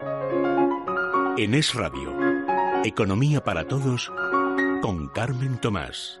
En Es Radio, Economía para Todos, con Carmen Tomás.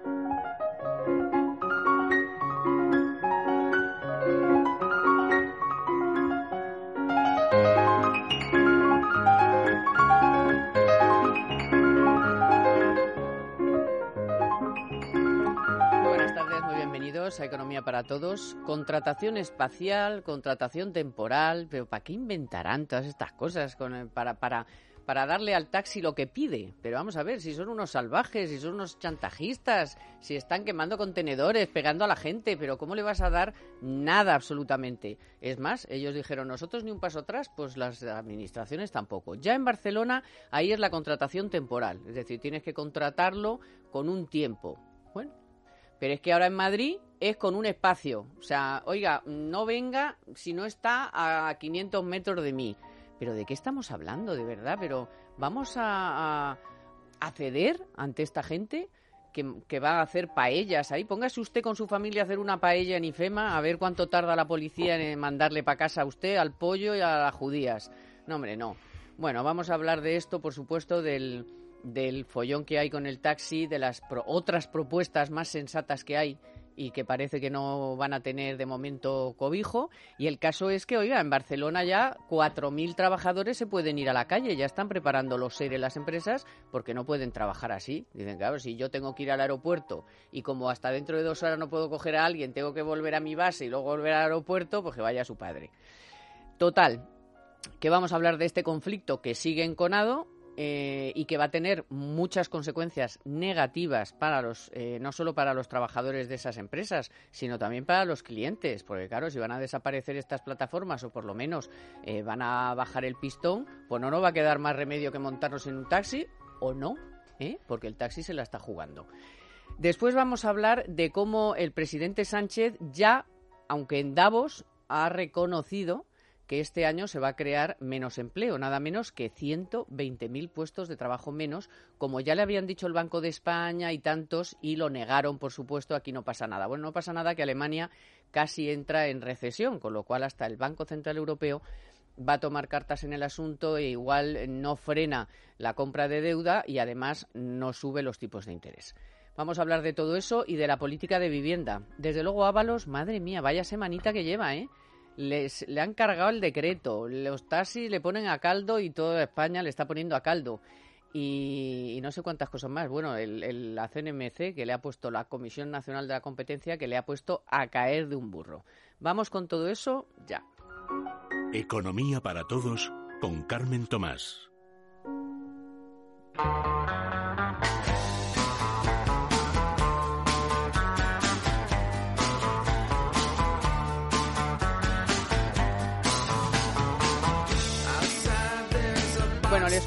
Para Todos. Contratación espacial, contratación temporal, pero ¿para qué inventarán todas estas cosas con, para, para, para darle al taxi lo que pide? Pero vamos a ver, si son unos salvajes, si son unos chantajistas, si están quemando contenedores, pegando a la gente, pero ¿cómo le vas a dar nada absolutamente? Es más, ellos dijeron, nosotros ni un paso atrás, pues las administraciones tampoco. Ya en Barcelona, ahí es la contratación temporal, es decir, tienes que contratarlo con un tiempo. Bueno, pero es que ahora en Madrid es con un espacio. O sea, oiga, no venga si no está a 500 metros de mí. Pero ¿de qué estamos hablando, de verdad? Pero ¿vamos a, ceder ante esta gente que, que, va a hacer paellas ahí? Póngase usted con su familia a hacer una paella en IFEMA, a ver cuánto tarda la policía en mandarle para casa a usted, al pollo y a las judías. No, hombre, no. Bueno, vamos a hablar de esto, por supuesto, del, del follón que hay con el taxi, de las otras propuestas más sensatas que hay y que parece que no van a tener de momento cobijo. Y el caso es que, oiga, en Barcelona ya 4.000 trabajadores se pueden ir a la calle, ya están preparando los seres las empresas porque no pueden trabajar así. Dicen, claro, si yo tengo que ir al aeropuerto y como hasta dentro de dos horas no puedo coger a alguien, tengo que volver a mi base y luego volver al aeropuerto, pues que vaya su padre. Total, que vamos a hablar de este conflicto que sigue enconado eh, y que va a tener muchas consecuencias negativas para los, eh, no solo para los trabajadores de esas empresas, sino también para los clientes, porque claro, si van a desaparecer estas plataformas o por lo menos eh, van a bajar el pistón, pues no nos va a quedar más remedio que montarnos en un taxi o no, porque el taxi se la está jugando. Después vamos a hablar de cómo el presidente Sánchez ya, aunque en Davos, ha reconocido que este año se va a crear menos empleo, nada menos que 120.000 puestos de trabajo menos, como ya le habían dicho el Banco de España y tantos, y lo negaron, por supuesto, aquí no pasa nada. Bueno, no pasa nada que Alemania casi entra en recesión, con lo cual hasta el Banco Central Europeo va a tomar cartas en el asunto e igual no frena la compra de deuda y además no sube los tipos de interés. Vamos a hablar de todo eso y de la política de vivienda. Desde luego, Ábalos, madre mía, vaya semanita que lleva, ¿eh? Les, le han cargado el decreto, los taxis le ponen a caldo y toda España le está poniendo a caldo. Y, no sé cuántas cosas más. Bueno, el, la CNMC, que le ha puesto la Comisión Nacional de la Competencia, que le ha puesto a caer de un burro. Vamos con todo eso ya. Economía para todos con Carmen Tomás.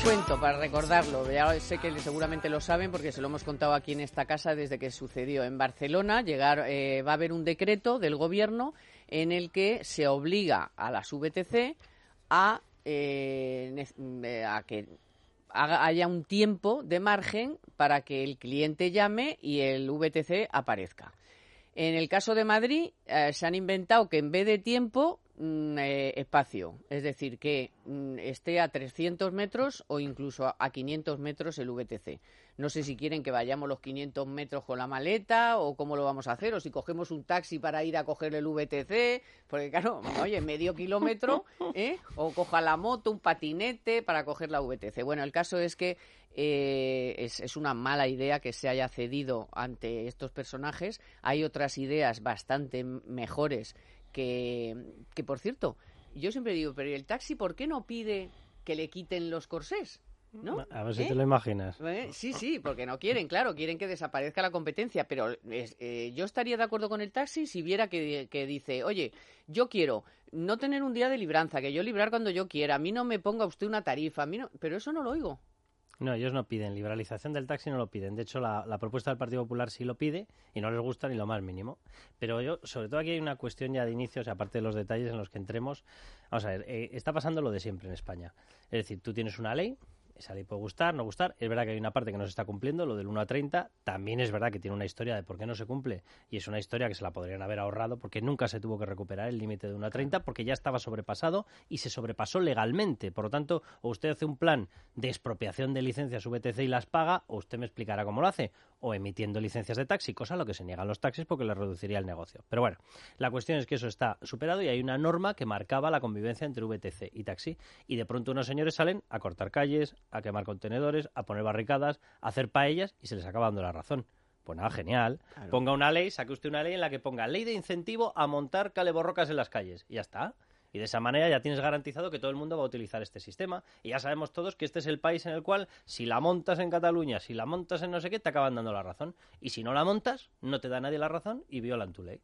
Cuento para recordarlo. Ya sé que seguramente lo saben porque se lo hemos contado aquí en esta casa desde que sucedió en Barcelona. Llegar, eh, va a haber un decreto del gobierno en el que se obliga a las VTC a, eh, eh, a que haya un tiempo de margen para que el cliente llame y el VTC aparezca. En el caso de Madrid, se han inventado que en vez de tiempo Mm, eh, espacio, es decir, que mm, esté a 300 metros o incluso a 500 metros el VTC. No sé si quieren que vayamos los 500 metros con la maleta o cómo lo vamos a hacer, o si cogemos un taxi para ir a coger el VTC, porque claro, oye, medio kilómetro, ¿eh? o coja la moto, un patinete para coger la VTC. Bueno, el caso es que eh, es, una mala idea que se haya cedido ante estos personajes. Hay otras ideas bastante mejores que, que por cierto, yo siempre digo, pero el taxi por qué no pide que le quiten los corsés? ¿No? A ver si te lo imaginas. ¿Eh? Sí, sí, porque no quieren, claro, quieren que desaparezca la competencia, pero eh, yo estaría de acuerdo con el taxi si viera que, que, dice, oye, yo quiero no tener un día de libranza, que yo librar cuando yo quiera, a mí no me ponga usted una tarifa, a mí no, pero eso no lo oigo. No, ellos no piden. Liberalización del taxi no lo piden. De hecho, la, propuesta del Partido Popular sí lo pide y no les gusta ni lo más mínimo. Pero yo, sobre todo aquí hay una cuestión ya de inicios, aparte de los detalles en los que entremos. Vamos a ver, eh, está pasando lo de siempre en España. Es decir, tú tienes una ley, esa ley puede gustar, no gustar. Es verdad que hay una parte que no se está cumpliendo, lo del 1 a 30. También es verdad que tiene una historia de por qué no se cumple. Y es una historia que se la podrían haber ahorrado porque nunca se tuvo que recuperar el límite de 1 a 30 porque ya estaba sobrepasado y se sobrepasó legalmente. Por lo tanto, o usted hace un plan de expropiación de licencias VTC y las paga, o usted me explicará cómo lo hace. O emitiendo licencias de taxi, cosa a lo que se niegan los taxis porque le reduciría el negocio. Pero bueno, la cuestión es que eso está superado y hay una norma que marcaba la convivencia entre VTC y taxi. Y de pronto unos señores salen a cortar calles, a quemar contenedores, a poner barricadas, a hacer paellas y se les acaba dando la razón. Pues nada, genial. Ponga una ley, saque usted una ley en la que ponga ley de incentivo a montar caleborrocas en las calles. Y ya está. Y de esa manera ya tienes garantizado que todo el mundo va a utilizar este sistema. Y ya sabemos todos que este es el país en el cual si la montas en Cataluña, si la montas en no sé qué, te acaban dando la razón. Y si no la montas, no te da nadie la razón y violan tu ley.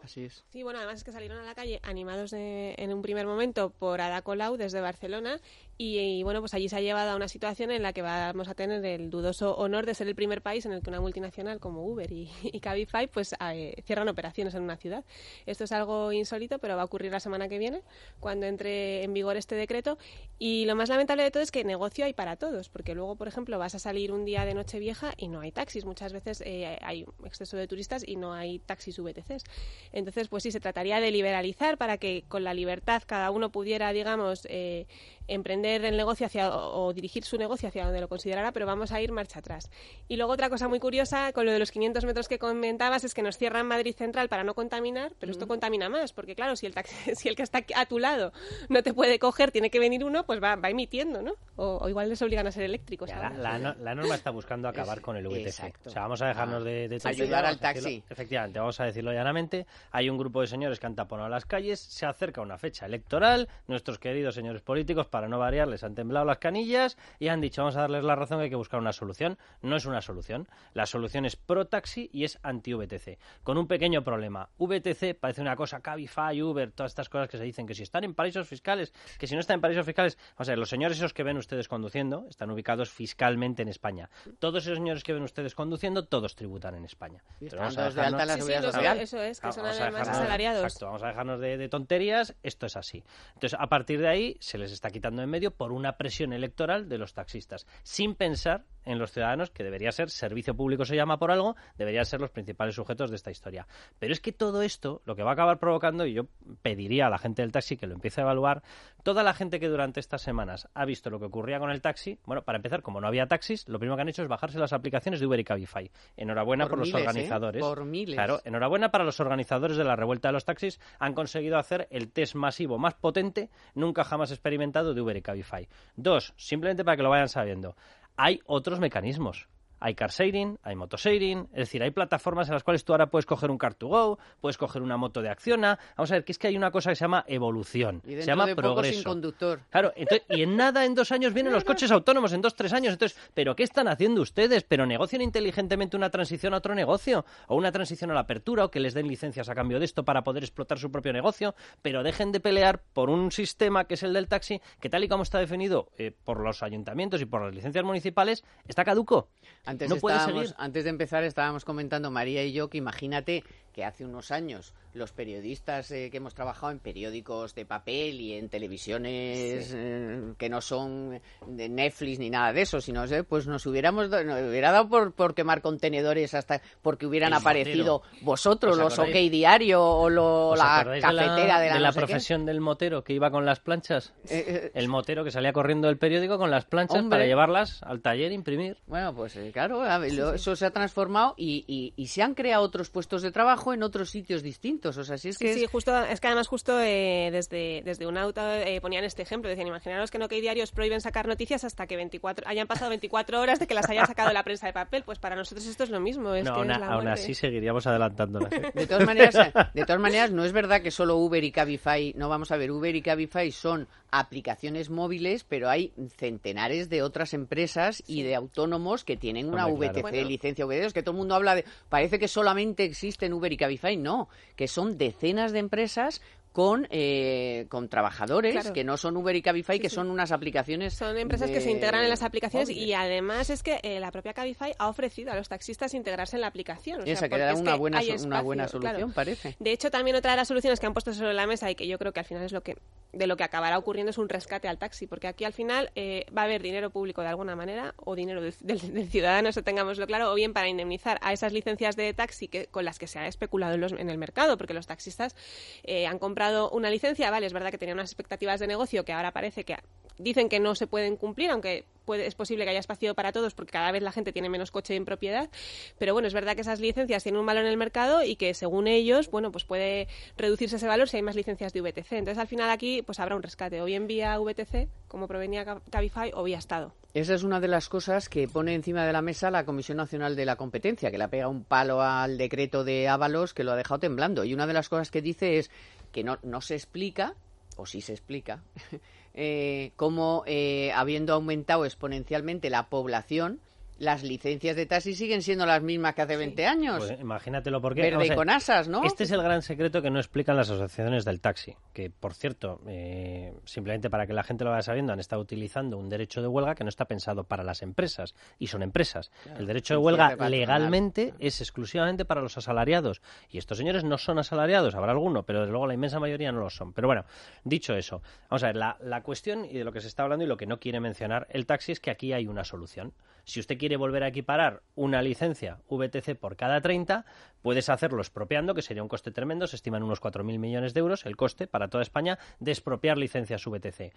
Así es. Sí, bueno, además es que salieron a la calle animados en un primer momento por Ada Colau desde Barcelona y, bueno, pues allí se ha llevado a una situación en la que vamos a tener el dudoso honor de ser el primer país en el que una multinacional como Uber y, Cabify pues eh, cierran operaciones en una ciudad. Esto es algo insólito, pero va a ocurrir la semana que viene cuando entre en vigor este decreto y lo más lamentable de todo es que negocio hay para todos, porque luego, por ejemplo, vas a salir un día de noche vieja y no hay taxis. Muchas veces eh, hay exceso de turistas y no hay taxis VTCs. Entonces, pues sí, se trataría de liberalizar para que con la libertad cada uno pudiera, digamos, eh, emprender el negocio hacia, o, dirigir su negocio hacia donde lo considerara, pero vamos a ir marcha atrás. Y luego otra cosa muy curiosa con lo de los 500 metros que comentabas es que nos cierran Madrid Central para no contaminar, pero esto contamina más, porque claro, si el, si el que está a tu lado no te puede coger, tiene que venir uno, pues va, va emitiendo, ¿no? O, igual les obligan a ser eléctricos. La, norma está buscando acabar con el VTC. O sea, vamos a dejarnos de, de Ayudar al taxi. Efectivamente, vamos a decirlo llanamente. Hay un grupo de señores que han taponado las calles, se acerca una fecha electoral, nuestros queridos señores políticos para no variar, les han temblado las canillas y han dicho, vamos a darles la razón, que hay que buscar una solución. No es una solución. La solución es pro taxi y es anti-VTC. Con un pequeño problema. VTC parece una cosa, Cabify, Uber, todas estas cosas que se dicen que si están en paraísos fiscales, que si no están en paraísos fiscales, o sea, los señores esos que ven ustedes conduciendo están ubicados fiscalmente en España. Todos esos señores que ven ustedes conduciendo, todos tributan en España. vamos a dejarnos... Eso es, que son además asalariados. Exacto, vamos a dejarnos de tonterías, esto es así. Entonces, a partir de ahí, se les está quitando en medio por una presión electoral de los taxistas, sin pensar en los ciudadanos, que debería ser servicio público se llama por algo, deberían ser los principales sujetos de esta historia. Pero es que todo esto lo que va a acabar provocando, y yo pediría a la gente del taxi que lo empiece a evaluar, toda la gente que durante estas semanas ha visto lo que ocurría con el taxi, bueno, para empezar, como no había taxis, lo primero que han hecho es bajarse las aplicaciones de Uber y Cabify. Enhorabuena por, los ¿eh? organizadores. Por miles. Claro, enhorabuena para los organizadores de la revuelta de los taxis, han conseguido hacer el test masivo más potente nunca jamás experimentado Uber y Cabify. Dos, simplemente para que lo vayan sabiendo, hay otros mecanismos. Hay car sharing, hay motosharing, es decir, hay plataformas en las cuales tú ahora puedes coger un car to go, puedes coger una moto de acciona. Vamos a ver, que es que hay una cosa que se llama evolución, se llama progreso. sin conductor. Claro, y en nada en dos años vienen los coches autónomos, en dos, tres años. Entonces, ¿pero qué están haciendo ustedes? ¿Pero negocian inteligentemente una transición a otro negocio? ¿O una transición a la apertura? ¿O que les den licencias a cambio de esto para poder explotar su propio negocio? Pero dejen de pelear por un sistema que es el del taxi, que tal y como está definido eh, por los ayuntamientos y por las licencias municipales, está caduco. Antes, estábamos, antes de empezar estábamos comentando María y yo que imagínate que hace unos años los periodistas eh, que hemos trabajado en periódicos de papel y en televisiones eh, que no son de Netflix ni nada de eso, sino pues nos hubiéramos hubiera dado por, por, quemar contenedores hasta porque hubieran aparecido vosotros, los OK Diario o la cafetera de la, la, profesión del motero que iba con las planchas. Eh, el motero que salía corriendo del periódico con las planchas para llevarlas al taller imprimir. Bueno, pues claro, eso se ha transformado y, y se han creado otros puestos de trabajo en otros sitios distintos. O sea, si es que sí, justo, es que además justo eh, desde, desde un auto eh, ponían este ejemplo. Decían, imaginaros que no que hay diarios prohíben sacar noticias hasta que 24, hayan pasado 24 horas de que las haya sacado la prensa de papel. Pues para nosotros esto es lo mismo. Es no, que aún así seguiríamos adelantándolas. ¿eh? De todas maneras, de todas maneras, no es verdad que solo Uber y Cabify, no vamos a ver, Uber y Cabify son aplicaciones móviles, pero hay centenares de otras empresas y de autónomos que tienen una VTC, licencia VTC, que todo el mundo habla de, parece que solamente existen Uber y Cabify, no, que son decenas de empresas con, eh, con trabajadores que no son Uber y Cabify, que son unas aplicaciones. Son empresas que se integran en las aplicaciones y además es que eh, la propia Cabify ha ofrecido a los taxistas integrarse en la aplicación. Esa que una, buena, una buena solución, parece. De hecho, también otra de las soluciones que han puesto sobre la mesa y que yo creo que al final es lo que de lo que acabará ocurriendo es un rescate al taxi, porque aquí al final eh, va a haber dinero público de alguna manera o dinero del, ciudadano, eso tengámoslo claro, o bien para indemnizar a esas licencias de taxi que, con las que se ha especulado en, los, en el mercado, porque los taxistas eh, han comprado una licencia, vale, es verdad que tenían unas expectativas de negocio que ahora parece que dicen que no se pueden cumplir, aunque es posible que haya espacio para todos porque cada vez la gente tiene menos coche en propiedad, pero bueno, es verdad que esas licencias tienen un valor en el mercado y que según ellos, bueno, pues puede reducirse ese valor si hay más licencias de VTC. Entonces, al final aquí pues habrá un rescate, o bien vía VTC, como provenía Cabify, o vía Estado. Esa es una de las cosas que pone encima de la mesa la Comisión Nacional de la Competencia, que le ha pegado un palo al decreto de Ábalos que lo ha dejado temblando. Y una de las cosas que dice es que no, no se explica, o sí se explica, eh, cómo eh, habiendo aumentado exponencialmente la población, las licencias de taxi siguen siendo las mismas que hace 20 años. Pues imagínatelo porque... Verde y con asas, ¿no? Este es el gran secreto que no explican las asociaciones del taxi, que, por cierto, eh, simplemente para que la gente lo vaya sabiendo, han estado utilizando un derecho de huelga que no está pensado para las empresas, y son empresas. el derecho de huelga legalmente es exclusivamente para los asalariados, y estos señores no son asalariados, habrá alguno, pero desde luego la inmensa mayoría no lo son. Pero bueno, dicho eso, vamos a ver, la, la cuestión y de lo que se está hablando y lo que no quiere mencionar el taxi es que aquí hay una solución. Si usted quiere volver a equiparar una licencia VTC por cada 30, puedes hacerlo expropiando, que sería un coste tremendo, se estiman unos 4.000 millones de euros el coste para toda España de expropiar licencias VTC.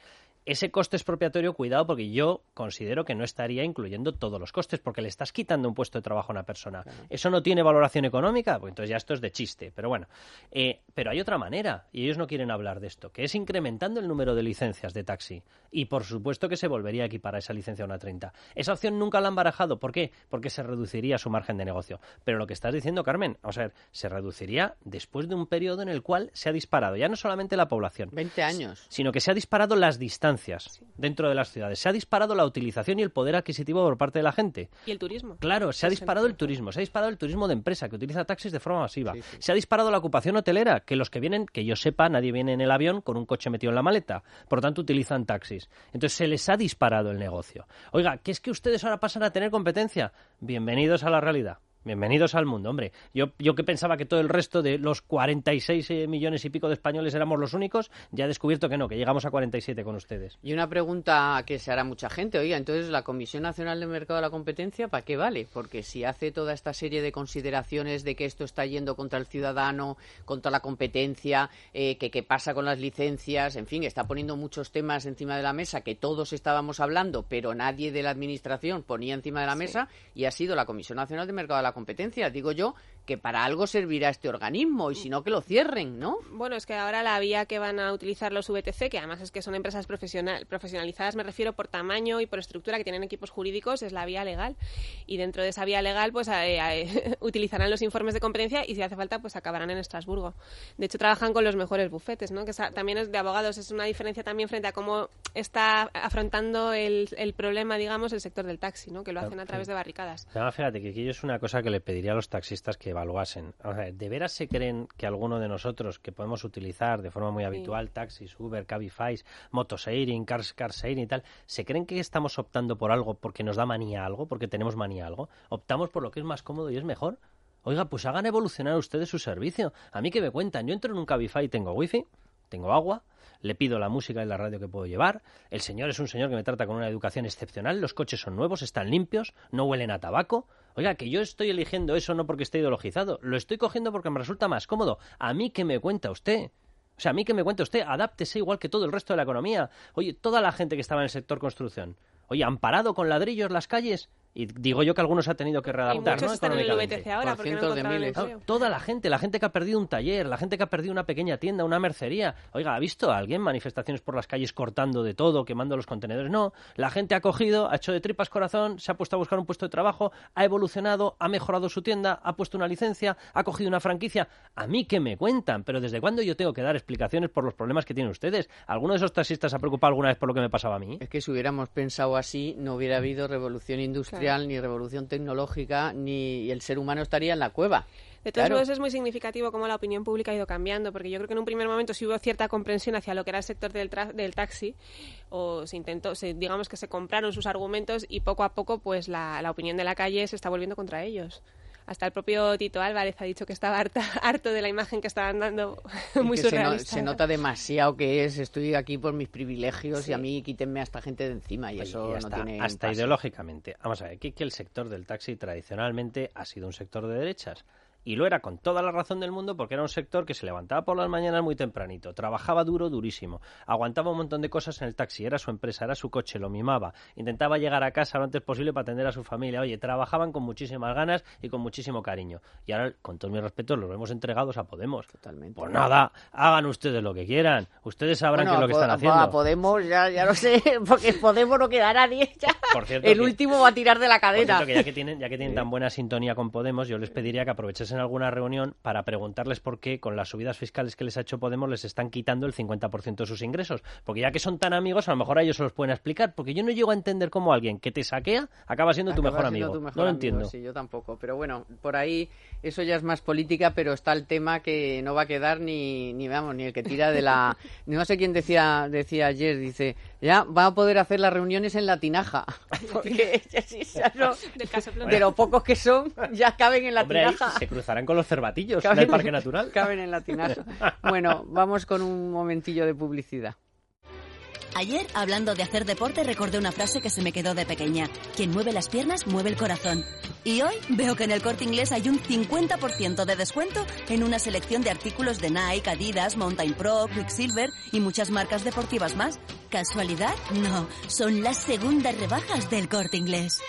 Ese coste expropiatorio, cuidado, porque yo considero que no estaría incluyendo todos los costes, porque le estás quitando un puesto de trabajo a una persona. ¿Eso no tiene valoración económica? Pues entonces ya esto es de chiste, pero bueno. Eh, pero hay otra manera, y ellos no quieren hablar de esto, que es incrementando el número de licencias de taxi. Y por supuesto que se volvería a equipar a esa licencia a una 30. Esa opción nunca la han barajado. ¿Por qué? Porque se reduciría su margen de negocio. Pero lo que estás diciendo, Carmen, o sea, se reduciría después de un periodo en el cual se ha disparado ya no solamente la población. 20 años. Sino que se ha disparado las distancias dentro de las ciudades. Se ha disparado la utilización y el poder adquisitivo por parte de la gente. Y el turismo. Claro, se ha disparado el turismo. Se ha disparado el turismo de empresa que utiliza taxis de forma masiva. Se ha disparado la ocupación hotelera, que los que vienen, que yo sepa, nadie viene en el avión con un coche metido en la maleta. Por lo tanto, utilizan taxis. Entonces se les ha disparado el negocio. Oiga, ¿qué es que ustedes ahora pasan a tener competencia. Bienvenidos a la realidad. Bienvenidos al mundo, hombre. Yo, yo que pensaba que todo el resto de los 46 eh, millones y pico de españoles éramos los únicos, ya he descubierto que no, que llegamos a 47 con ustedes. Y una pregunta que se hará mucha gente, oiga, entonces la Comisión Nacional de Mercado de la Competencia, ¿para qué vale? Porque si hace toda esta serie de consideraciones de que esto está yendo contra el ciudadano, contra la competencia, eh, que qué pasa con las licencias, en fin, está poniendo muchos temas encima de la mesa que todos estábamos hablando, pero nadie de la Administración ponía encima de la mesa, y ha sido la Comisión Nacional de Mercado de la competencia. Digo yo que para algo servirá este organismo y si no que lo cierren, ¿no? Bueno, es que ahora la vía que van a utilizar los VTC, que además es que son empresas profesional, profesionalizadas, me refiero por tamaño y por estructura, que tienen equipos jurídicos, es la vía legal. Y dentro de esa vía legal, pues eh, eh, utilizarán los informes de competencia y si hace falta, pues acabarán en Estrasburgo. De hecho, trabajan con los mejores bufetes, ¿no? Que también es de abogados, es una diferencia también frente a cómo está afrontando el, problema, digamos, el sector del taxi, ¿no? Que lo hacen a través de barricadas. fíjate que aquí es una cosa que le pediría a los taxistas que evaluasen. ¿De veras se creen que alguno de nosotros que podemos utilizar de forma muy habitual taxis, Uber, Cabify, motosharing, cars, carsharing y tal, se creen que estamos optando por algo porque nos da manía algo, porque tenemos manía algo? ¿Optamos por lo que es más cómodo y es mejor? Oiga, pues hagan evolucionar ustedes su servicio. A mí que me cuentan, yo entro en un Cabify y tengo wifi, tengo agua, le pido la música y la radio que puedo llevar, el señor es un señor que me trata con una educación excepcional, los coches son nuevos, están limpios, no huelen a tabaco. Oiga, que yo estoy eligiendo eso no porque esté ideologizado, lo estoy cogiendo porque me resulta más cómodo. A mí que me cuenta usted. O sea, a mí que me cuenta usted, adáptese igual que todo el resto de la economía. Oye, toda la gente que estaba en el sector construcción, oye, ¿han parado con ladrillos las calles? Y digo yo que algunos ha tenido que readaptar, ¿no? Toda la gente, la gente que ha perdido un taller, la gente que ha perdido una pequeña tienda, una mercería. Oiga, ¿ha visto a alguien manifestaciones por las calles cortando de todo, quemando los contenedores? No. La gente ha cogido, ha hecho de tripas corazón, se ha puesto a buscar un puesto de trabajo, ha evolucionado, ha mejorado su tienda, ha puesto una licencia, ha cogido una franquicia. A mí que me cuentan, pero ¿desde cuándo yo tengo que dar explicaciones por los problemas que tienen ustedes? ¿Alguno de esos taxistas ha preocupado alguna vez por lo que me pasaba a mí? Es que si hubiéramos pensado así, no hubiera habido revolución industrial ni revolución tecnológica, ni el ser humano estaría en la cueva. De todos modos, es muy significativo cómo la opinión pública ha ido cambiando, porque yo creo que en un primer momento sí hubo cierta comprensión hacia lo que era el sector del, del taxi, o se intentó, se, digamos que se compraron sus argumentos y poco a poco, pues la, la opinión de la calle se está volviendo contra ellos hasta el propio Tito Álvarez ha dicho que estaba harto de la imagen que estaban dando muy surrealista. Se, nota demasiado que es estoy aquí por mis privilegios y a mí quítenme a esta gente de encima y eso hasta, no tiene hasta ideológicamente. Vamos a ver, que, que el sector del taxi tradicionalmente ha sido un sector de derechas y lo era con toda la razón del mundo porque era un sector que se levantaba por las mañanas muy tempranito, trabajaba duro, durísimo, aguantaba un montón de cosas en el taxi, era su empresa, era su coche, lo mimaba, intentaba llegar a casa lo antes posible para atender a su familia. Oye, trabajaban con muchísimas ganas y con muchísimo cariño. Y ahora, con todos mis respetos, los vemos entregados a Podemos. Totalmente. Pues nada, hagan ustedes lo que quieran. Ustedes sabrán qué es lo que están haciendo. A Podemos, ya, ya lo sé, porque Podemos no queda nadie. Ya. Por cierto, el último va a tirar de la cadena. Por cierto, que ya que tienen, ya que tienen tan buena sintonía con Podemos, yo les pediría que aprovechasen alguna reunión para preguntarles por qué con las subidas fiscales que les ha hecho Podemos les están quitando el 50% de sus ingresos. Porque ya que son tan amigos, a lo mejor a ellos se los pueden explicar. Porque yo no llego a entender cómo alguien que te saquea acaba siendo tu mejor amigo. no lo entiendo. Sí, yo tampoco. Pero bueno, por ahí eso ya es más política, pero está el tema que no va a quedar ni, ni vamos, ni el que tira de la... No sé quién decía, decía ayer, dice, ya va a poder hacer las reuniones en la tinaja. Porque de los pocos que son, ya caben en la tinaja. Se cruzarán con los cervatillos del Parque Natural. Caben en la tinaja. Bueno, vamos con un momentillo de publicidad. Ayer, hablando de hacer deporte, recordé una frase que se me quedó de pequeña. Quien mueve las piernas, mueve el corazón. Y hoy veo que en el corte inglés hay un 50% de descuento en una selección de artículos de Nike, Adidas, Mountain Pro, Quicksilver y muchas marcas deportivas más. ¿Casualidad? No, son las segundas rebajas del corte inglés.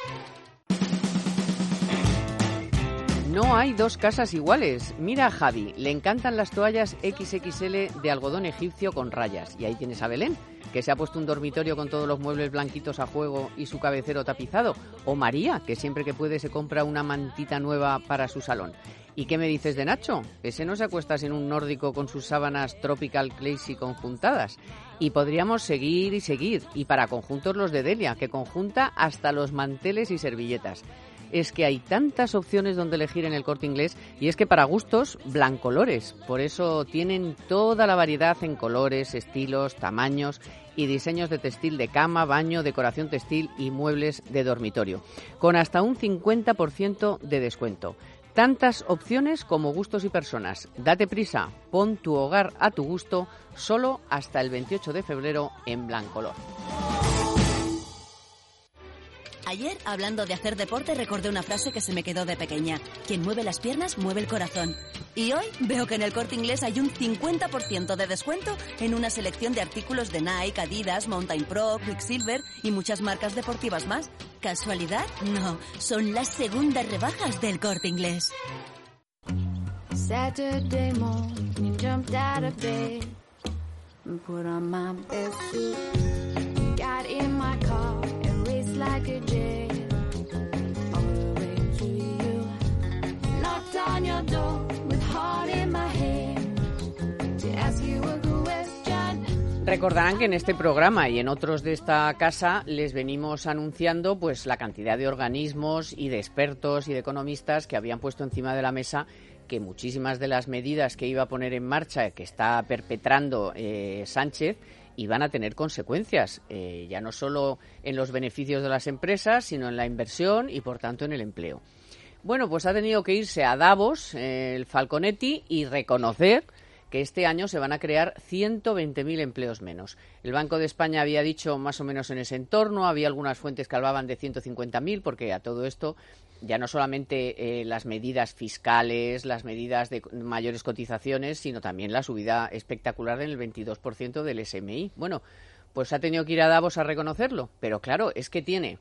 No hay dos casas iguales. Mira a Javi, le encantan las toallas XXL de algodón egipcio con rayas. Y ahí tienes a Belén, que se ha puesto un dormitorio con todos los muebles blanquitos a juego y su cabecero tapizado. O María, que siempre que puede se compra una mantita nueva para su salón. ¿Y qué me dices de Nacho? Ese no se acuesta en un nórdico con sus sábanas tropical classy conjuntadas. Y podríamos seguir y seguir. Y para conjuntos los de Delia, que conjunta hasta los manteles y servilletas es que hay tantas opciones donde elegir en el corte inglés y es que para gustos, blancolores. Por eso tienen toda la variedad en colores, estilos, tamaños y diseños de textil de cama, baño, decoración textil y muebles de dormitorio, con hasta un 50% de descuento. Tantas opciones como gustos y personas. Date prisa, pon tu hogar a tu gusto solo hasta el 28 de febrero en Blancolor. Ayer, hablando de hacer deporte, recordé una frase que se me quedó de pequeña. Quien mueve las piernas, mueve el corazón. Y hoy veo que en el corte inglés hay un 50% de descuento en una selección de artículos de Nike, Adidas, Mountain Pro, Quicksilver y muchas marcas deportivas más. ¿Casualidad? No, son las segundas rebajas del corte inglés. Saturday morning, jumped out of bed put on my best suit. Got in my car Recordarán que en este programa y en otros de esta casa les venimos anunciando pues la cantidad de organismos y de expertos y de economistas que habían puesto encima de la mesa que muchísimas de las medidas que iba a poner en marcha, que está perpetrando eh, Sánchez, iban a tener consecuencias, eh, ya no solo en los beneficios de las empresas, sino en la inversión y, por tanto, en el empleo. Bueno, pues ha tenido que irse a Davos, eh, el Falconetti, y reconocer que este año se van a crear 120.000 empleos menos. El Banco de España había dicho más o menos en ese entorno, había algunas fuentes que hablaban de 150.000, porque a todo esto ya no solamente eh, las medidas fiscales, las medidas de mayores cotizaciones, sino también la subida espectacular en el 22% del SMI. Bueno, pues ha tenido que ir a Davos a reconocerlo, pero claro, es que tiene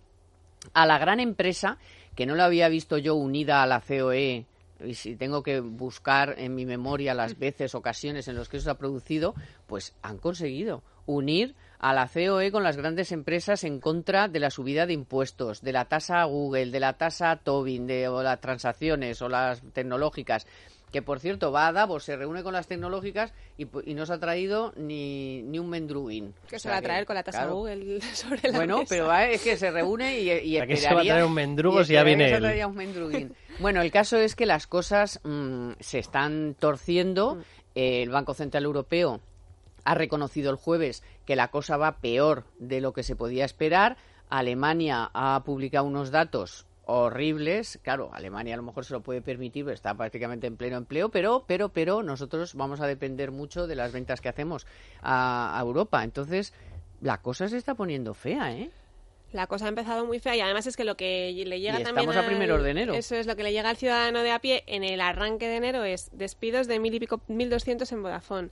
a la gran empresa, que no la había visto yo unida a la COE y si tengo que buscar en mi memoria las veces, ocasiones en las que eso se ha producido, pues han conseguido unir a la COE con las grandes empresas en contra de la subida de impuestos, de la tasa Google, de la tasa Tobin, de o las transacciones o las tecnológicas que por cierto va a Davos, se reúne con las tecnológicas y, no se ha traído ni, ni un mendruguín. Que se va a traer con la tasa Google sobre la Bueno, pero es que se reúne y, y esperaría... se va a traer un mendrugo si ya viene él? Un bueno, el caso es que las cosas mm, se están torciendo. Mm. el Banco Central Europeo ha reconocido el jueves que la cosa va peor de lo que se podía esperar. Alemania ha publicado unos datos horribles. Claro, Alemania a lo mejor se lo puede permitir, pero está prácticamente en pleno empleo, pero, pero, pero nosotros vamos a depender mucho de las ventas que hacemos a, a Europa. Entonces, la cosa se está poniendo fea, ¿eh? La cosa ha empezado muy fea y además es que lo que le llega Y también estamos a al- primeros de enero. Eso es lo que le llega al ciudadano de a pie en el arranque de enero es despidos de mil y pico, mil doscientos en Vodafone,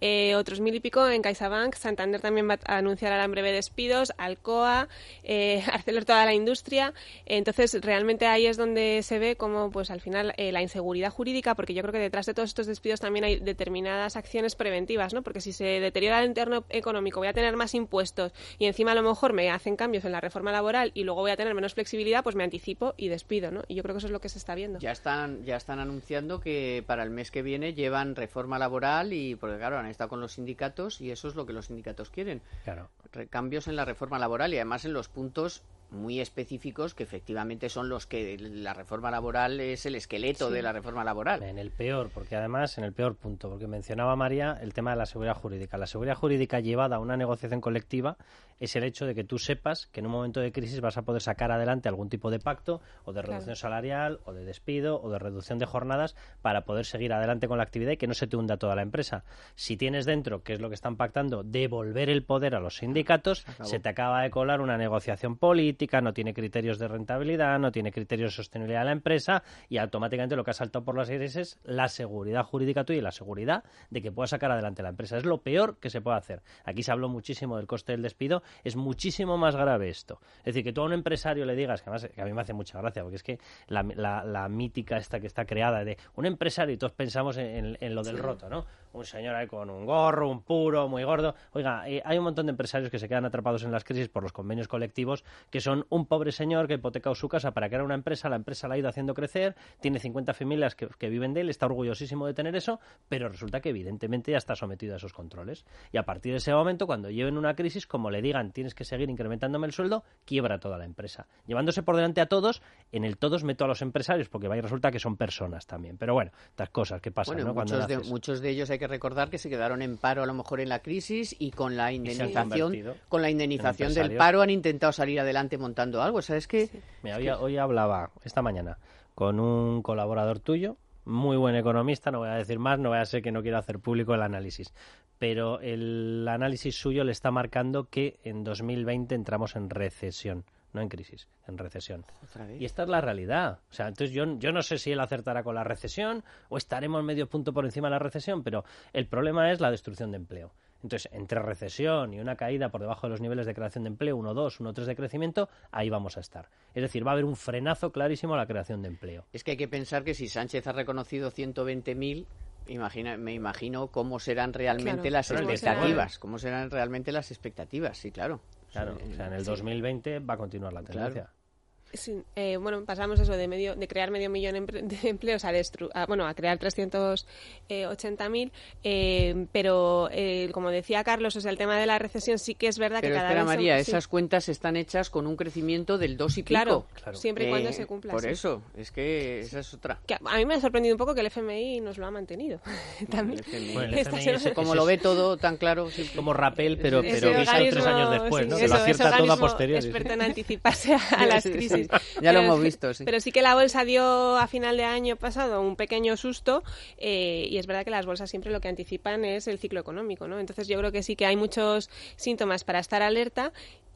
eh, otros mil y pico en CaixaBank, Santander también va a anunciar ahora en breve despidos, Alcoa, eh, Arcelor toda la industria. Entonces realmente ahí es donde se ve como pues al final eh, la inseguridad jurídica, porque yo creo que detrás de todos estos despidos también hay determinadas acciones preventivas, ¿no? Porque si se deteriora el entorno económico, voy a tener más impuestos y encima a lo mejor me hacen cambios en la reforma laboral y luego voy a tener menos flexibilidad, pues me anticipo y despido, ¿no? Y yo creo que eso es lo que se está viendo. Ya están, ya están anunciando que para el mes que viene llevan reforma laboral y, porque claro, han estado con los sindicatos y eso es lo que los sindicatos quieren. Claro. Cambios en la reforma laboral y además en los puntos muy específicos que efectivamente son los que la reforma laboral es el esqueleto de la reforma laboral. En el peor, porque además en el peor punto, porque mencionaba María el tema de la seguridad jurídica. La seguridad jurídica llevada a una negociación colectiva es el hecho de que tú sepas que en un momento de crisis vas a poder sacar adelante algún tipo de pacto o de reducción salarial o de despido o de reducción de jornadas para poder seguir adelante con la actividad y que no se te hunda toda la empresa. Si tienes dentro, que es lo que están pactando, devolver el poder a los sindicatos, se te acaba de colar una negociación política, no tiene criterios de rentabilidad, no tiene criterios de sostenibilidad de la empresa y automáticamente lo que ha saltado por las aires es la seguridad jurídica tuya y la seguridad de que puedas sacar adelante la empresa. Es lo peor que se puede hacer. Aquí se habló muchísimo del coste del despido, es muchísimo más grave esto. Es decir, que tú a un empresario le digas, que además que a mí me hace mucha gracia, porque es que la, la- la mítica esta que está creada de un empresario y todos pensamos en, en lo del roto, ¿no? Un señor ahí con un gorro, un puro, muy gordo. Oiga, eh, hay un montón de empresarios que se quedan atrapados en las crisis por los convenios colectivos, que son un pobre señor que ha hipotecado su casa para crear una empresa, la empresa la ha ido haciendo crecer, tiene 50 familias que, que viven de él, está orgullosísimo de tener eso, pero resulta que evidentemente ya está sometido a esos controles. Y a partir de ese momento, cuando lleven una crisis, como le digan tienes que seguir incrementándome el sueldo, quiebra toda la empresa. Llevándose por delante a todos, en el todos meto a los empresarios, porque vaya resulta que son personas también. Pero bueno, estas cosas que pasan, Bueno, ¿no? Cuando muchos, de, naces. muchos de ellos hay que recordar que se quedaron en paro a lo mejor en la crisis y con la indemnización, con la indemnización del paro han intentado salir adelante montando algo. ¿Sabes qué? Mira, hoy, hoy hablaba esta mañana con un colaborador tuyo, muy buen economista, no voy a decir más, no voy a ser que no quiera hacer público el análisis, pero el análisis suyo le está marcando que en 2020 entramos en recesión, no en crisis, en recesión. Otra vez. Y esta es la realidad. O sea, entonces yo, yo no sé si él acertará con la recesión o estaremos medio punto por encima de la recesión, pero el problema es la destrucción de empleo. Entonces, entre recesión y una caída por debajo de los niveles de creación de empleo, 1,2, 1,3 de crecimiento, ahí vamos a estar. Es decir, va a haber un frenazo clarísimo a la creación de empleo. Es que hay que pensar que si Sánchez ha reconocido 120.000, imagina, me imagino cómo serán realmente Claro, las expectativas. Cómo serán realmente las expectativas, sí, claro. Claro, Sí, o sea, en el 2020 va a continuar la tendencia. Sí, eh, bueno, pasamos eso de medio de crear medio millón de empleos a, destru- a, bueno, a crear 380.000, eh, pero eh, como decía Carlos, o sea, el tema de la recesión sí que es verdad Pero que cada espera, vez... son- María, sí, esas cuentas están hechas con un crecimiento del 2 y pico. claro, Claro. siempre y cuando Eh, se cumpla. Por sí. eso, es que esa es otra. Que a a mí me ha sorprendido un poco que el FMI nos lo ha mantenido. También. El FMI. Bueno, el FMI ese- Como ese lo ve todo tan claro, siempre- como Rappel, pero, pero guisado tres organismo, años después, sí, ¿no? eso, que lo acierta todo a organismo posteriori. experto en anticiparse a, a las Sí, sí. Ya lo Pero- hemos visto, sí. Pero sí que la bolsa dio a final de año pasado un pequeño susto eh, y es verdad que las bolsas siempre lo que anticipan es el ciclo económico, ¿no? Entonces yo creo que sí que hay muchos síntomas para estar alerta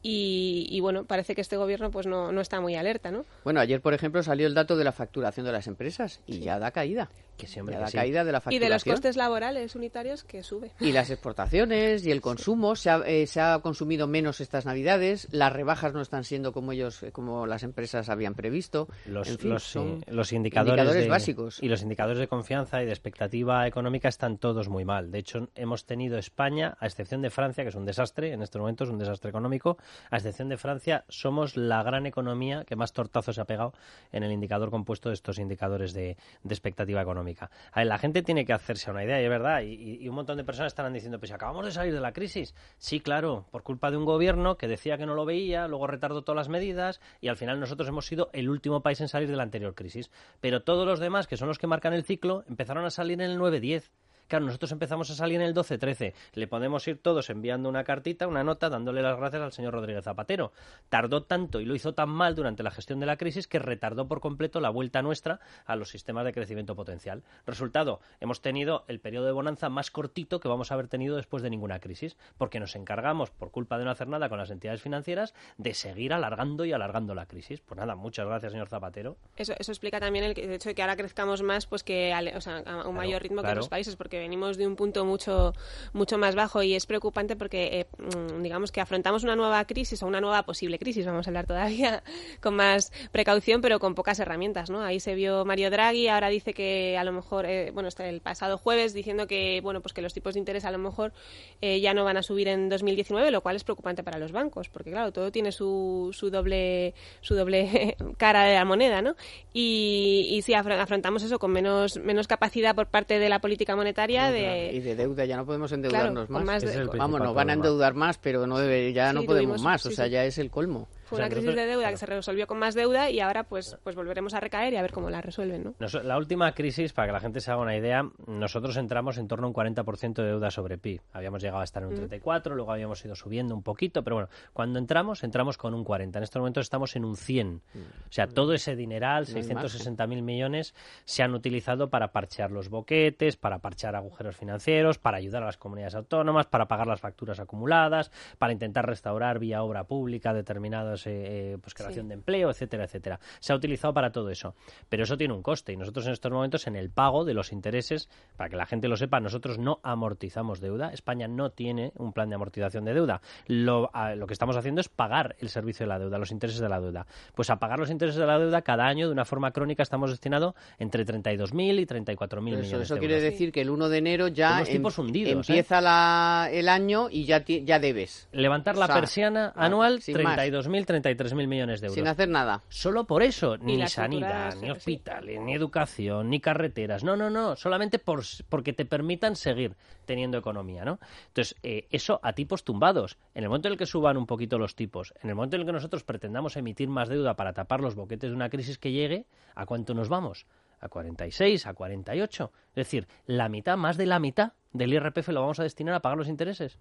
y, y, bueno, parece que este gobierno pues no, no está muy alerta, ¿no? Bueno, ayer, por ejemplo, salió el dato de la facturación de las empresas y ya da caída. Que sí, hombre, ya que da sí. caída de la Y facturación. de los costes laborales unitarios que sube. Y las exportaciones y el consumo se ha, eh, se ha consumido menos estas navidades. Las rebajas no están siendo como ellos, eh, como las empresas habían previsto. Los, En fin, los, son eh, los indicadores, indicadores de- básicos. y los indicadores de confianza y de expectativa económica están todos muy mal. De hecho, hemos tenido España, a excepción de Francia, que es un desastre, en estos momentos un desastre económico, a excepción de Francia, somos la gran economía que más tortazos se ha pegado en el indicador compuesto de estos indicadores de, expectativa económica. A ver, la gente tiene que hacerse una idea, y es verdad, y, y- y un montón de personas estarán diciendo, pues acabamos de salir de la crisis. Sí, claro, por culpa de un gobierno que decía que no lo veía, luego retardó todas las medidas, y al final nosotros hemos sido el último país en salir de la anterior crisis. Pero todos los demás, que son los que marcan el ciclo, empezaron a salir en el 9-10. Claro, nosotros empezamos a salir en el 12-13. Le podemos ir todos enviando una cartita, una nota, dándole las gracias al señor Rodríguez Zapatero. Tardó tanto y lo hizo tan mal durante la gestión de la crisis que retardó por completo la vuelta nuestra a los sistemas de crecimiento potencial. Resultado, hemos tenido el periodo de bonanza más cortito que vamos a haber tenido después de ninguna crisis, porque nos encargamos, por culpa de no hacer nada con las entidades financieras, de seguir alargando y alargando la crisis. Pues nada, muchas gracias, señor Zapatero. Eso, eso explica también el, hecho de que ahora crezcamos más pues que o sea, a un mayor ritmo que otros países, porque venimos de un punto mucho, mucho más bajo y es preocupante porque, eh, mm, digamos que afrontamos una nueva crisis o una nueva posible crisis, vamos a hablar todavía con más precaución, pero con pocas herramientas, ¿no? Ahí se vio Mario Draghi, ahora dice que a lo mejor, eh, bueno, está el pasado jueves diciendo que, bueno, pues que los tipos de interés a lo mejor eh, ya no van a subir en 2019, lo cual es preocupante para los bancos, porque claro, todo tiene su, su doble, su doble cara de la moneda, ¿no? Y, y si afrontamos eso con menos, menos capacidad por parte de la política monetaria de... Y de deuda, ya no podemos endeudarnos más. Vamos, nos van a endeudar más, pero no debe, ya no podemos más, o sea, ya es el colmo. Fue una crisis de deuda que se resolvió con más deuda y ahora pues, pues volveremos a recaer y a ver cómo la resuelven. ¿no? La última crisis, para que la gente se haga una idea, nosotros entramos en torno a un 40% de deuda sobre PIB. Habíamos llegado a estar en un 34, luego habíamos ido subiendo un poquito, pero bueno, cuando entramos, entramos con un 40. En estos momentos estamos en un 100. O sea, todo ese dineral, 660.000 millones, se han utilizado para parchear los boquetes, para parchear agujeros financieros, para ayudar a las comunidades autónomas, para pagar las facturas acumuladas, para intentar restaurar vía obra pública determinados eh, eh, pues creación de empleo, etcétera, etcétera. Se ha utilizado para todo eso. Pero eso tiene un coste y nosotros en estos momentos en el pago de los intereses, para que la gente lo sepa, nosotros no amortizamos deuda. España no tiene un plan de amortización de deuda. Lo, lo que estamos haciendo es pagar el servicio de la deuda, los intereses de la deuda. Pues a pagar los intereses de la deuda cada año de una forma crónica estamos destinado entre 32.000 y 34.000 millones eso, eso quiere decir que el 1 de enero ya em, hundidos, ¿eh? empieza la, el año y ya, ya debes. Levantar la persiana anual, 32.000 33.000 millones de euros. Sin hacer nada. Solo por eso, ni sanidad, ni hospitales, ni educación, ni carreteras. No, no, no. Solamente por, porque te permitan seguir teniendo economía, ¿no? Entonces, eh, eso a tipos tumbados. En el momento en el que suban un poquito los tipos, en el momento en el que nosotros pretendamos emitir más deuda para tapar los boquetes de una crisis que llegue, ¿a cuánto nos vamos? a 46, a 48. Es decir, la mitad, más de la mitad del IRPF lo vamos a destinar a pagar los intereses.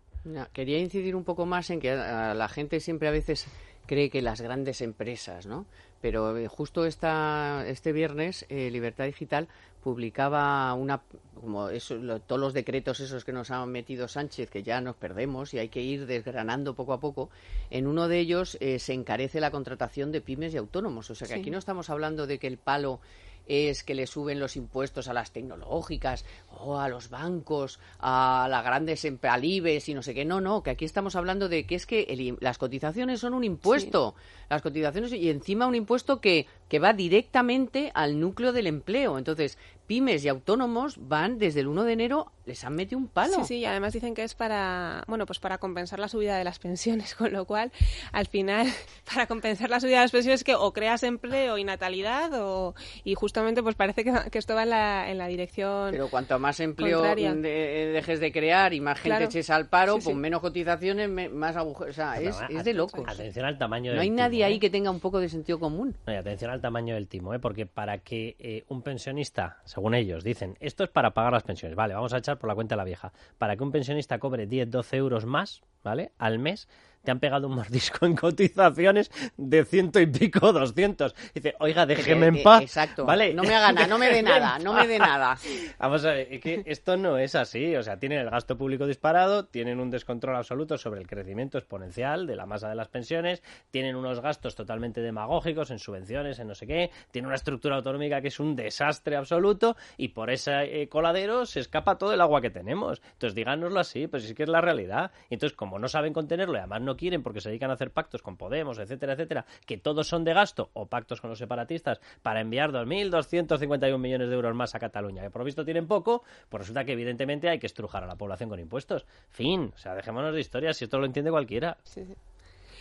quería incidir un poco más en que a la gente siempre a veces cree que las grandes empresas, ¿no? Pero eh, justo esta, este viernes eh, Libertad Digital publicaba una como eso, todos los decretos esos que nos ha metido Sánchez que ya nos perdemos y hay que ir desgranando poco a poco en uno de ellos eh, se encarece la contratación de pymes y autónomos o sea que aquí no estamos hablando de que el palo es que le suben los impuestos a las tecnológicas o a los bancos, a las grandes empalibes y no sé qué. No, no, que aquí estamos hablando de que es que las cotizaciones son un impuesto. Las cotizaciones y encima un impuesto que, que va directamente al núcleo del empleo. Entonces, pymes y autónomos van desde el 1 de enero les han metido un palo. Sí, sí, y además dicen que es para, bueno, pues para compensar la subida de las pensiones, con lo cual, al final, para compensar la subida de las pensiones que o creas empleo y natalidad o y justamente pues parece que, esto va en la, en la dirección Pero cuanto más empleo dejes de crear y más gente eches al paro, pues menos cotizaciones, más agujeros, o sea, es, es, de locos. Atención al tamaño No hay nadie ahí ¿eh? que tenga un poco de sentido común. No, y atención al tamaño del timo, ¿eh? porque para que eh, un pensionista, según ellos, dicen, esto es para pagar las pensiones, vale, vamos a echar por la cuenta de la vieja. Para que un pensionista cobre 10, 12 euros más, ¿vale? Al mes, te han pegado un mordisco en cotizaciones de ciento y pico, doscientos. Dice, oiga, déjeme en paz. Exacto. ¿vale? No me haga nada, no me dé nada, no me dé nada. Vamos a ver, es que esto no es así. O sea, tienen el gasto público disparado, tienen un descontrol absoluto sobre el crecimiento exponencial de la masa de las pensiones, tienen unos gastos totalmente demagógicos en subvenciones, en no sé qué, tienen una estructura autonómica que es un desastre absoluto y por ese eh, coladero se escapa todo el agua que tenemos. Entonces, díganoslo así, pues es que es la realidad. Y entonces, como no saben contenerlo y además no quieren porque se dedican a hacer pactos con Podemos, etcétera, etcétera, que todos son de gasto, o pactos con los separatistas, para enviar 2.251 millones de euros más a Cataluña, que por lo visto tienen poco, pues resulta que evidentemente hay que estrujar a la población con impuestos. Fin, o sea, dejémonos de historias, si esto lo entiende cualquiera.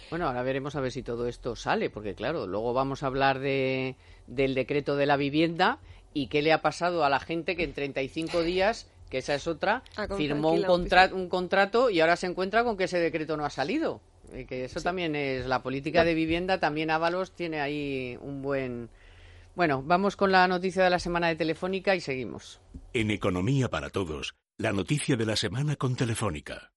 Bueno, ahora veremos a ver si todo esto sale, porque claro, luego vamos a hablar de, del decreto de la vivienda y qué le ha pasado a la gente que en 35 días que esa es otra, firmó un, un contrato y ahora se encuentra con que ese decreto no ha salido. Y que eso también es la política de vivienda, también Ábalos tiene ahí un buen... Bueno, vamos con la noticia de la semana de Telefónica y seguimos. En Economía para Todos La noticia de la semana con Telefónica.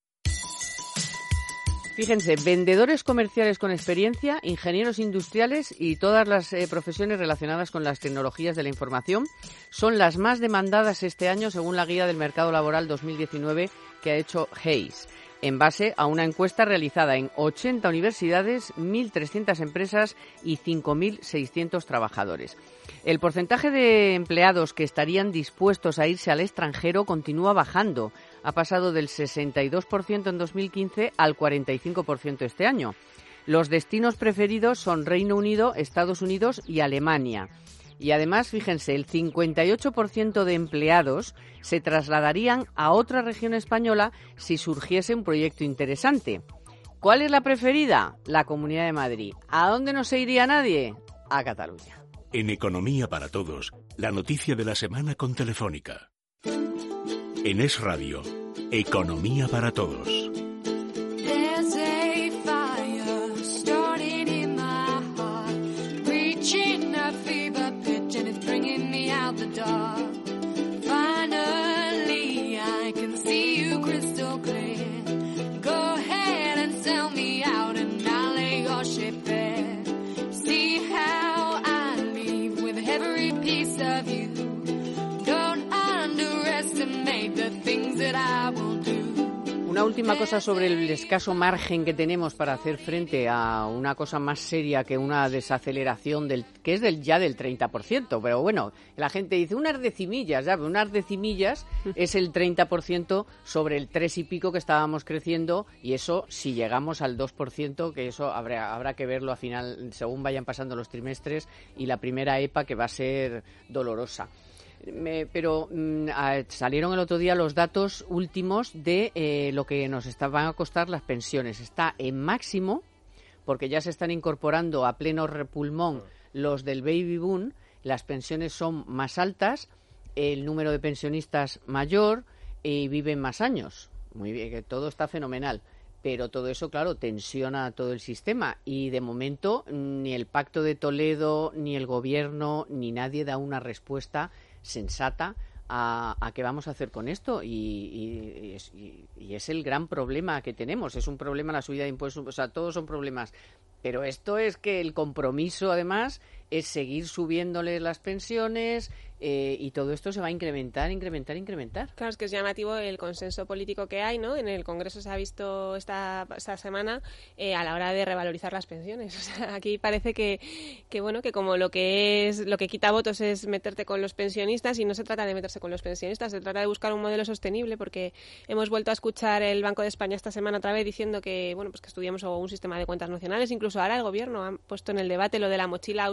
Fíjense, vendedores comerciales con experiencia, ingenieros industriales y todas las eh, profesiones relacionadas con las tecnologías de la información son las más demandadas este año según la guía del mercado laboral 2019 que ha hecho Hayes en base a una encuesta realizada en 80 universidades, 1.300 empresas y 5.600 trabajadores. El porcentaje de empleados que estarían dispuestos a irse al extranjero continúa bajando. Ha pasado del 62% en 2015 al 45% este año. Los destinos preferidos son Reino Unido, Estados Unidos y Alemania. Y además, fíjense, el 58% de empleados se trasladarían a otra región española si surgiese un proyecto interesante. ¿Cuál es la preferida? La Comunidad de Madrid. ¿A dónde no se iría nadie? A Cataluña. En Economía para Todos, la noticia de la semana con Telefónica. En Es Radio, Economía para Todos. Una última cosa sobre el escaso margen que tenemos para hacer frente a una cosa más seria que una desaceleración del que es del ya del 30%, pero bueno, la gente dice unas decimillas, ya, unas decimillas es el 30% sobre el 3 y pico que estábamos creciendo y eso si llegamos al 2%, que eso habrá habrá que verlo al final según vayan pasando los trimestres y la primera EPA que va a ser dolorosa pero mm, salieron el otro día los datos últimos de eh, lo que nos van a costar las pensiones. Está en máximo, porque ya se están incorporando a pleno repulmón los del baby boom, las pensiones son más altas, el número de pensionistas mayor y viven más años. Muy bien, que todo está fenomenal. Pero todo eso, claro, tensiona todo el sistema y de momento ni el Pacto de Toledo, ni el Gobierno, ni nadie da una respuesta sensata a, qué vamos a hacer con esto y, es, el gran problema que tenemos. Es un problema la subida de impuestos, o sea, todos son problemas. Pero esto es que el compromiso, además, es seguir subiéndole las pensiones, eh, y todo esto se va a incrementar, incrementar, incrementar. Claro, es que es llamativo el consenso político que hay, ¿no? En el Congreso se ha visto esta, esta semana eh, a la hora de revalorizar las pensiones. O sea, aquí parece que, que, bueno, que como lo que es, lo que quita votos es meterte con los pensionistas y no se trata de meterse con los pensionistas, se trata de buscar un modelo sostenible porque hemos vuelto a escuchar el Banco de España esta semana otra vez diciendo que, bueno, pues que estudiamos un sistema de cuentas nacionales, incluso ahora el gobierno ha puesto en el debate lo de la mochila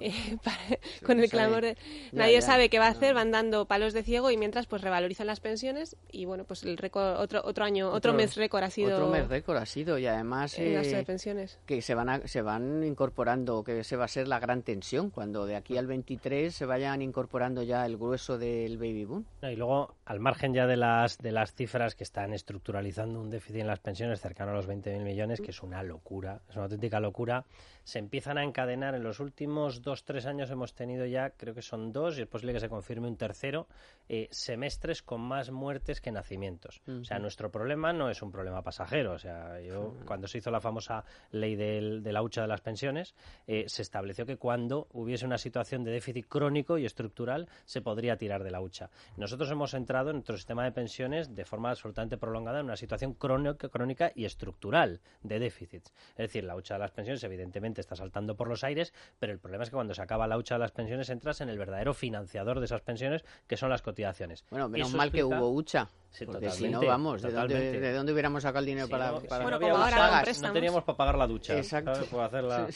eh, con el clamor de Nadie sabe qué va a hacer, van dando palos de ciego y mientras pues revalorizan las pensiones y bueno, pues el récord, otro otro año, otro, mes récord ha sido Otro mes récord ha sido y además eh, pensiones. que se van se van incorporando, que se va a ser la gran tensión cuando de aquí al 23 se vayan incorporando ya el grueso del baby boom. Y luego al margen ya de las de las cifras que están estructuralizando un déficit en las pensiones cercano a los 20.000 millones, que es una locura, es una auténtica locura, se empiezan a encadenar en los últimos dos tres años hemos tenido ya, creo que son dos y es posible que se confirme un tercero, eh, semestres con más muertes que nacimientos. O sea, nuestro problema no es un problema pasajero. O sea, yo, cuando se hizo la famosa ley del, de la hucha de las pensiones, eh, se estableció que cuando hubiese una situación de déficit crónico y estructural, se podría tirar de la hucha. Nosotros hemos entrado en nuestro sistema de pensiones de forma absolutamente prolongada en una situación crónica, crónica y estructural de déficits. Es decir, la hucha de las pensiones, evidentemente, está saltando por los aires, pero el problema es que cuando se acaba la hucha de las pensiones entras en el verdadero financiador de esas pensiones, que son las cotizaciones. Bueno, menos mal que hubo hucha. porque si no, vamos, ¿de dónde, hubiéramos sacado el dinero para, para no, ahora no teníamos para pagar la ducha. Exacto. Hacerla...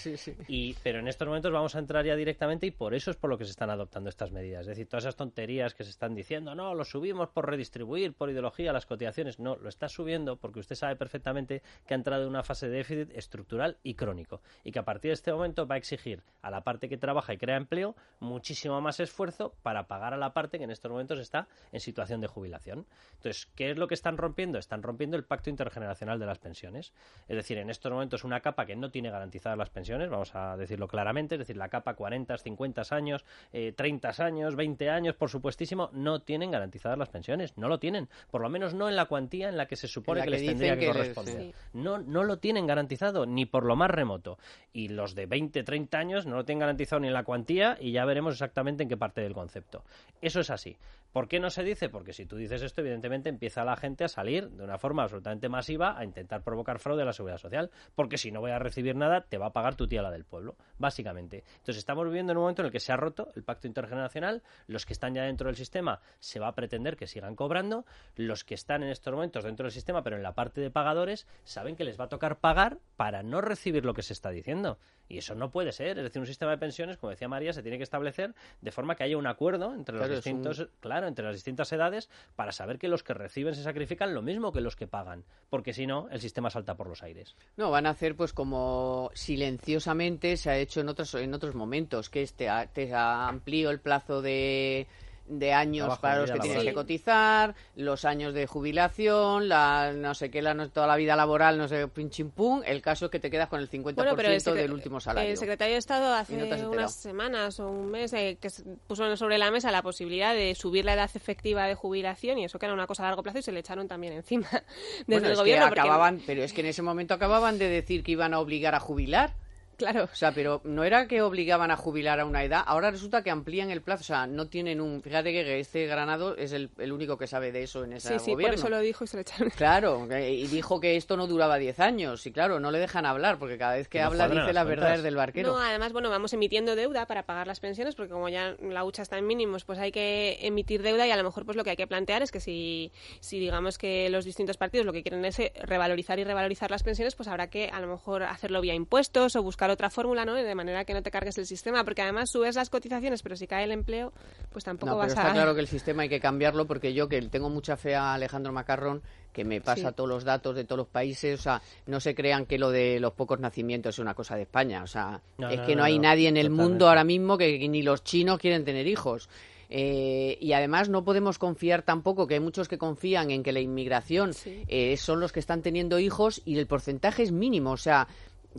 y, pero en estos momentos vamos a entrar ya directamente y por eso es por lo que se están adoptando estas medidas. Es decir, todas esas tonterías que se están diciendo, no, lo subimos por redistribuir, por ideología, las cotizaciones. No, lo está subiendo porque usted sabe perfectamente que ha entrado en una fase de déficit estructural y crónico. Y que a partir de este momento va a exigir a la parte que trabaja y crea empleo muchísimo más esfuerzo para pagar a la parte que en estos momentos está en situación de jubilación. Entonces, ¿qué es lo que están rompiendo? Están rompiendo el pacto intergeneracional de las pensiones. Es decir, en estos momentos una capa que no tiene garantizadas las pensiones, vamos a decirlo claramente, es decir, la capa 40, 50 años, 30 eh, años, 20 años, por supuestísimo, no tienen garantizadas las pensiones, no lo tienen, por lo menos no en la cuantía en la que se supone que, les tendría que, corresponder. No, no lo tienen garantizado ni por lo más remoto. Y los de 20, 30 años no lo tienen garantizado ni en la cuantía y ya veremos exactamente en qué parte del concepto. Eso es así. ¿Por qué no se dice? Porque si tú dices esto, evidentemente empieza la gente a salir de una forma absolutamente masiva a intentar provocar fraude a la seguridad social. Porque si no voy a recibir nada, te va a pagar tu tía la del pueblo, básicamente. Entonces estamos viviendo en un momento en el que se ha roto el pacto intergeneracional. Los que están ya dentro del sistema se va a pretender que sigan cobrando. Los que están en estos momentos dentro del sistema, pero en la parte de pagadores, saben que les va a tocar pagar para no recibir lo que se está diciendo. Y eso no puede ser. Es decir, un sistema de pensiones, como decía María, se tiene que establecer de forma que haya un acuerdo entre los distintos, claro, entre las distintas edades para saber que los que reciben se sacrifican lo mismo que los que pagan, porque si no, el sistema salta por los aires. No, van a hacer pues como silenciosamente se ha hecho en otros en otros momentos, que este te amplío el plazo de de años para los que tienes que cotizar, los años de jubilación, la no sé qué, la, toda la vida laboral, no sé, pin pum. El caso es que te quedas con el 50% del último salario. El secretario de Estado hace unas semanas o un mes eh, que puso sobre la mesa la posibilidad de subir la edad efectiva de jubilación y eso que era una cosa a largo plazo y se le echaron también encima desde el gobierno. acababan, Pero es que en ese momento acababan de decir que iban a obligar a jubilar. Claro. O sea, pero no era que obligaban a jubilar a una edad, ahora resulta que amplían el plazo, o sea, no tienen un... Fíjate que este Granado es el, único que sabe de eso en ese sí, sí, por eso lo dijo y se lo echaron. Claro, y dijo que esto no duraba 10 años, y claro, no le dejan hablar, porque cada vez que habla dice las verdades del barquero. No, además, bueno, vamos emitiendo deuda para pagar las pensiones, porque como ya la hucha está en mínimos, pues hay que emitir deuda y a lo mejor pues lo que hay que plantear es que si, si digamos que los distintos partidos lo que quieren es revalorizar y revalorizar las pensiones, pues habrá que a lo mejor hacerlo vía impuestos o buscar otra fórmula, ¿no? de manera que no te cargues el sistema, porque además subes las cotizaciones, pero si cae el empleo, pues tampoco no, vas pero está claro que el sistema hay que cambiarlo, porque yo que tengo mucha fe a Alejandro Macarrón, que me pasa todos los datos de todos los países, o sea, no se crean que lo de los pocos nacimientos es una cosa de España, o sea, es que no, hay nadie en el mundo ahora mismo que ni los chinos quieren tener hijos. Eh, y además no podemos confiar tampoco, que hay muchos que confían en que la inmigración eh, son los que están teniendo hijos y el porcentaje es mínimo. O sea,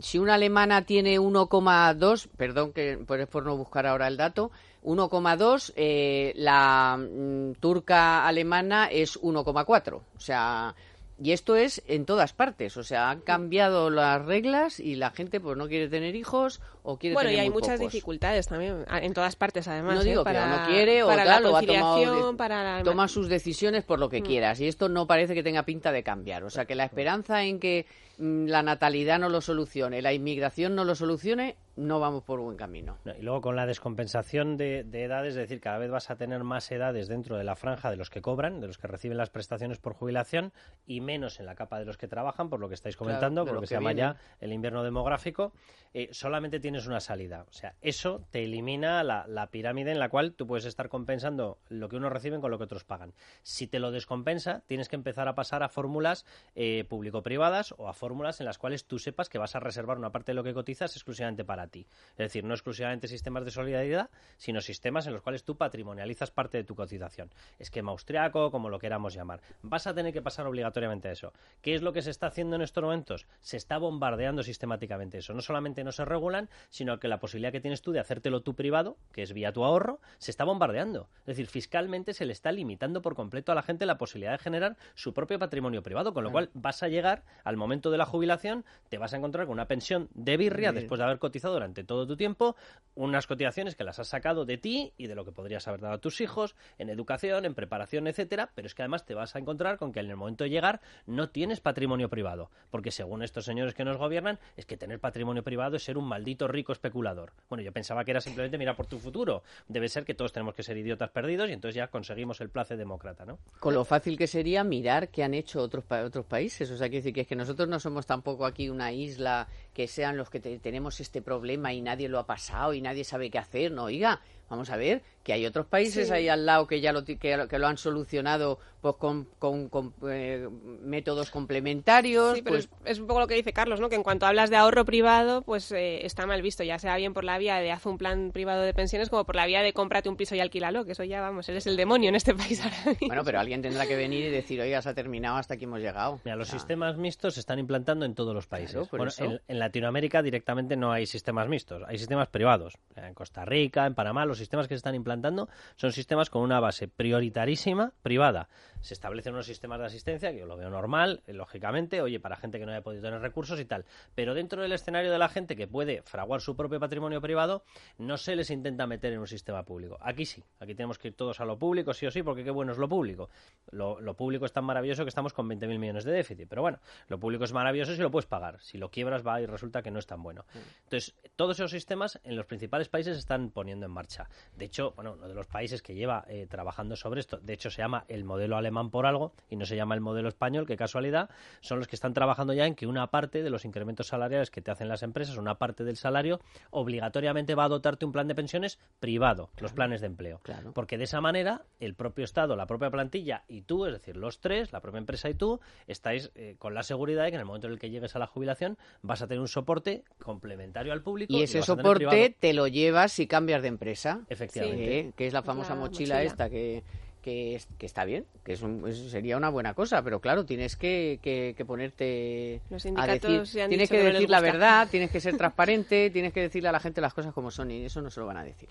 si una alemana tiene 1,2, perdón que por, por no buscar ahora el dato, 1,2, eh, la mm, turca alemana es 1,4. O sea, y esto es en todas partes, o sea, han cambiado las reglas y la gente pues no quiere tener hijos o quiere bueno, y hay muchas dificultades también en todas partes además. No digo ¿eh? para, que no quiere o tal, o ha tomado para toma sus decisiones por lo que mm. quieras y esto no parece que tenga pinta de cambiar, o sea, que la esperanza en que la natalidad no lo solucione, la inmigración no lo solucione, no vamos por buen camino. y luego con la descompensación de, edades, es decir, cada vez vas a tener más edades dentro de la franja de los que cobran, de los que reciben las prestaciones por jubilación y menos en la capa de los que trabajan, por lo que estáis comentando, por lo que, se llama ya el invierno demográfico, eh, solamente tienes una salida. O sea, eso te elimina la, pirámide en la cual tú puedes estar compensando lo que unos reciben con lo que otros pagan. Si te lo descompensa, tienes que empezar a pasar a fórmulas eh, público-privadas o a fórmulas en las cuales tú sepas que vas a reservar una parte de lo que cotizas exclusivamente para ti. Es decir, no exclusivamente sistemas de solidaridad, sino sistemas en los cuales tú patrimonializas parte de tu cotización. Esquema austriaco, como lo queramos llamar. Vas a tener que pasar obligatoriamente a eso. ¿Qué es lo que se está haciendo en estos momentos? Se está bombardeando sistemáticamente eso. No solamente no se regulan, sino que la posibilidad que tienes tú de hacértelo tú privado, que es vía tu ahorro, se está bombardeando. Es decir, fiscalmente se le está limitando por completo a la gente la posibilidad de generar su propio patrimonio privado, con lo cual vas a llegar al momento de la jubilación, te vas a encontrar con una pensión de birria después de haber cotizado durante todo tu tiempo, unas cotizaciones que las has sacado de ti y de lo que podrías haber dado a tus hijos, en educación, en preparación, etcétera, pero es que además te vas a encontrar con que en el momento de llegar no tienes patrimonio privado, porque según estos señores que nos gobiernan, es que tener patrimonio privado es ser un maldito rico especulador. Bueno, yo pensaba que era simplemente mirar por tu futuro. Debe ser que todos tenemos que ser idiotas perdidos y entonces ya conseguimos el place demócrata, ¿no? Con lo fácil que sería mirar qué han hecho otros, otros países. O sea, quiere decir que es que nosotros no somos tampoco aquí una isla que sean los que tenemos este problema y nadie lo ha pasado y nadie sabe qué hacer. No, oiga, Vamos a ver que hay otros países ahí al lado que ya lo, que, lo han solucionado pues con, con, eh, métodos complementarios. Sí, pero pues... es, un poco lo que dice Carlos, ¿no? Que en cuanto hablas de ahorro privado, pues eh, está mal visto, ya sea bien por la vía de haz un plan privado de pensiones como por la vía de cómprate un piso y alquílalo, que eso ya, vamos, él es el demonio en este país ahora mismo. Bueno, pero alguien tendrá que venir y decir, oiga, se ha terminado, hasta aquí hemos llegado. Mira, los sistemas mixtos se están implantando en todos los países. bueno, en, en, Latinoamérica directamente no hay sistemas mixtos, hay sistemas privados. En Costa Rica, en Panamá, los sistemas que se están implantando son sistemas con una base prioritarísima privada. Se establecen unos sistemas de asistencia, que yo lo veo normal, eh, lógicamente, oye, para gente que no haya podido tener recursos y tal. Pero dentro del escenario de la gente que puede fraguar su propio patrimonio privado, no se les intenta meter en un sistema público. Aquí sí, aquí tenemos que ir todos a lo público, sí o sí, porque qué bueno es lo público. Lo, público es tan maravilloso que estamos con 20.000 millones de déficit. Pero bueno, lo público es maravilloso si lo puedes pagar. Si lo quiebras va y resulta que no es tan bueno. Entonces, todos esos sistemas en los principales países se están poniendo en marcha. De hecho, bueno, uno de los países que lleva eh, trabajando sobre esto, de hecho se llama el modelo alemán por algo y no se llama el modelo español, qué casualidad, son los que están trabajando ya en que una parte de los incrementos salariales que te hacen las empresas, una parte del salario, obligatoriamente va a dotarte un plan de pensiones privado, los planes de empleo. Porque de esa manera el propio Estado, la propia plantilla y tú, es decir, los tres, la propia empresa y tú, estáis eh, con la seguridad de que en el momento en el que llegues a la jubilación vas a tener un soporte complementario al público. Y ese soporte te lo llevas si cambias de empresa. Efectivamente. que es la famosa mochila, esta que, que, está bien, que es sería una buena cosa, pero claro, tienes que, que, ponerte a decir, tienes que decir la verdad, tienes que ser transparente, tienes que decirle a la gente las cosas como son y eso no se lo van a decir.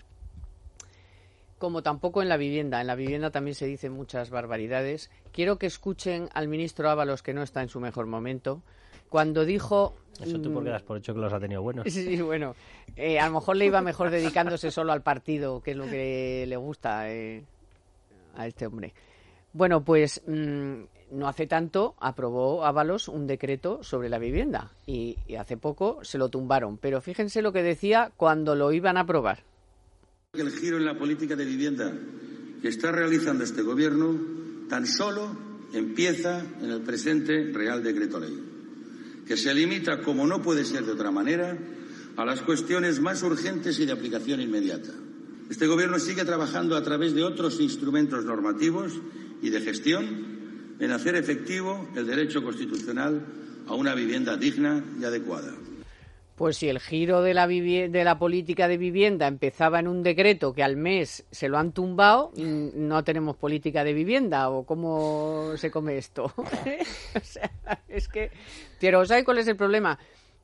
Como tampoco en la vivienda, en la vivienda también se dicen muchas barbaridades. Quiero que escuchen al ministro Ábalos, que no está en su mejor momento, cuando dijo eso tú porque das por hecho que los ha tenido buenos. Sí, bueno. Eh, a lo mejor le iba mejor dedicándose solo al partido, que es lo que le gusta eh, a este hombre. Bueno, pues mm, no hace tanto aprobó Ábalos un decreto sobre la vivienda y, hace poco se lo tumbaron. Pero fíjense lo que decía cuando lo iban a aprobar. El giro en la política de vivienda que está realizando este gobierno tan solo empieza en el presente Real Decreto Ley que se limita, como no puede ser de otra manera, a las cuestiones más urgentes y de aplicación inmediata. Este Gobierno sigue trabajando a través de otros instrumentos normativos y de gestión en hacer efectivo el derecho constitucional a una vivienda digna y adecuada. Pues si el giro de la, de la política de vivienda empezaba en un decreto que al mes se lo han tumbado, mm, no tenemos política de vivienda o cómo se come esto. o sea, es que... Pero ¿sabes cuál es el problema?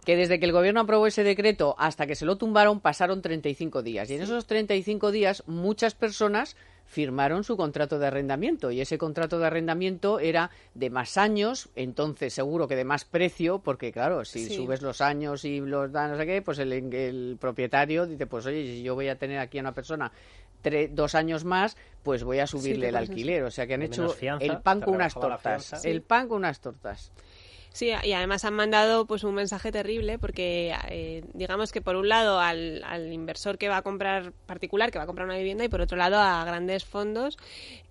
que desde que el gobierno aprobó ese decreto hasta que se lo tumbaron pasaron 35 días. Y en esos 35 días muchas personas firmaron su contrato de arrendamiento y ese contrato de arrendamiento era de más años, entonces seguro que de más precio, porque claro, si subes los años y los da no sé qué, pues el, propietario dice, pues oye, si yo voy a tener aquí a una persona dos años más, pues voy a subirle el alquiler. O sea que han hecho el pan con unas tortas. El pan con unas tortas. Sí, y además han mandado pues un mensaje terrible porque eh, digamos que por un lado al, al, inversor que va a comprar particular, que va a comprar una vivienda y por otro lado a grandes fondos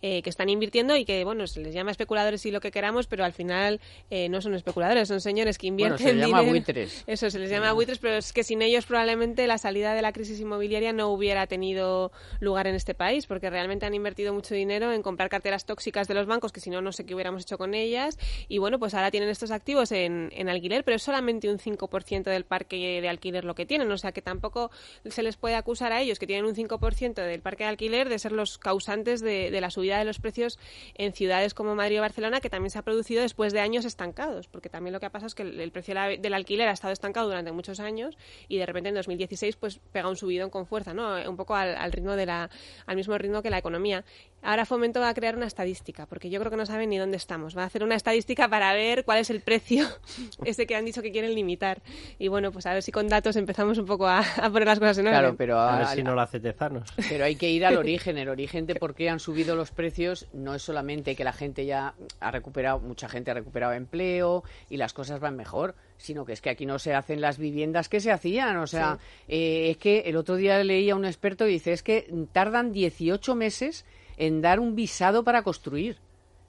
eh, que están invirtiendo y que, bueno, se les llama especuladores y lo que queramos, pero al final eh, no son especuladores, son señores que invierten bueno, se les llama buitres. Eso, se les llama buitres, pero es que sin ellos probablemente la salida de la crisis inmobiliaria no hubiera tenido lugar en este país porque realmente han invertido mucho dinero en comprar carteras tóxicas de los bancos que si no, no sé qué hubiéramos hecho con ellas y bueno, pues ahora tienen estos activos en, alquiler, pero es solamente un 5% del parque de alquiler lo que tienen. O sea que tampoco se les puede acusar a ellos, que tienen un 5% del parque de alquiler, de ser los causantes de, la subida de los precios en ciudades como Madrid o Barcelona, que también se ha producido después de años estancados. Porque también lo que ha pasado es que el, precio del alquiler ha estado estancado durante muchos años y de repente en 2016 pues pega un subidón con fuerza, ¿no? Un poco al, ritmo de la, al mismo ritmo que la economía. Ahora Fomento va a crear una estadística, porque yo creo que no saben ni dónde estamos. Va a hacer una estadística para ver cuál es el precio ese que han dicho que quieren limitar. Y bueno, pues a ver si con datos empezamos un poco a, poner las cosas en orden. Claro, pero a, ver si no lo hace Tezanos. Pero hay que ir al origen. El origen de por qué han subido los precios no es solamente que la gente ya ha recuperado, mucha gente ha recuperado empleo y las cosas van mejor sino que es que aquí no se hacen las viviendas que se hacían. O sea, eh, es que el otro día leía a un experto y dice, es que tardan 18 meses en dar un visado para construir.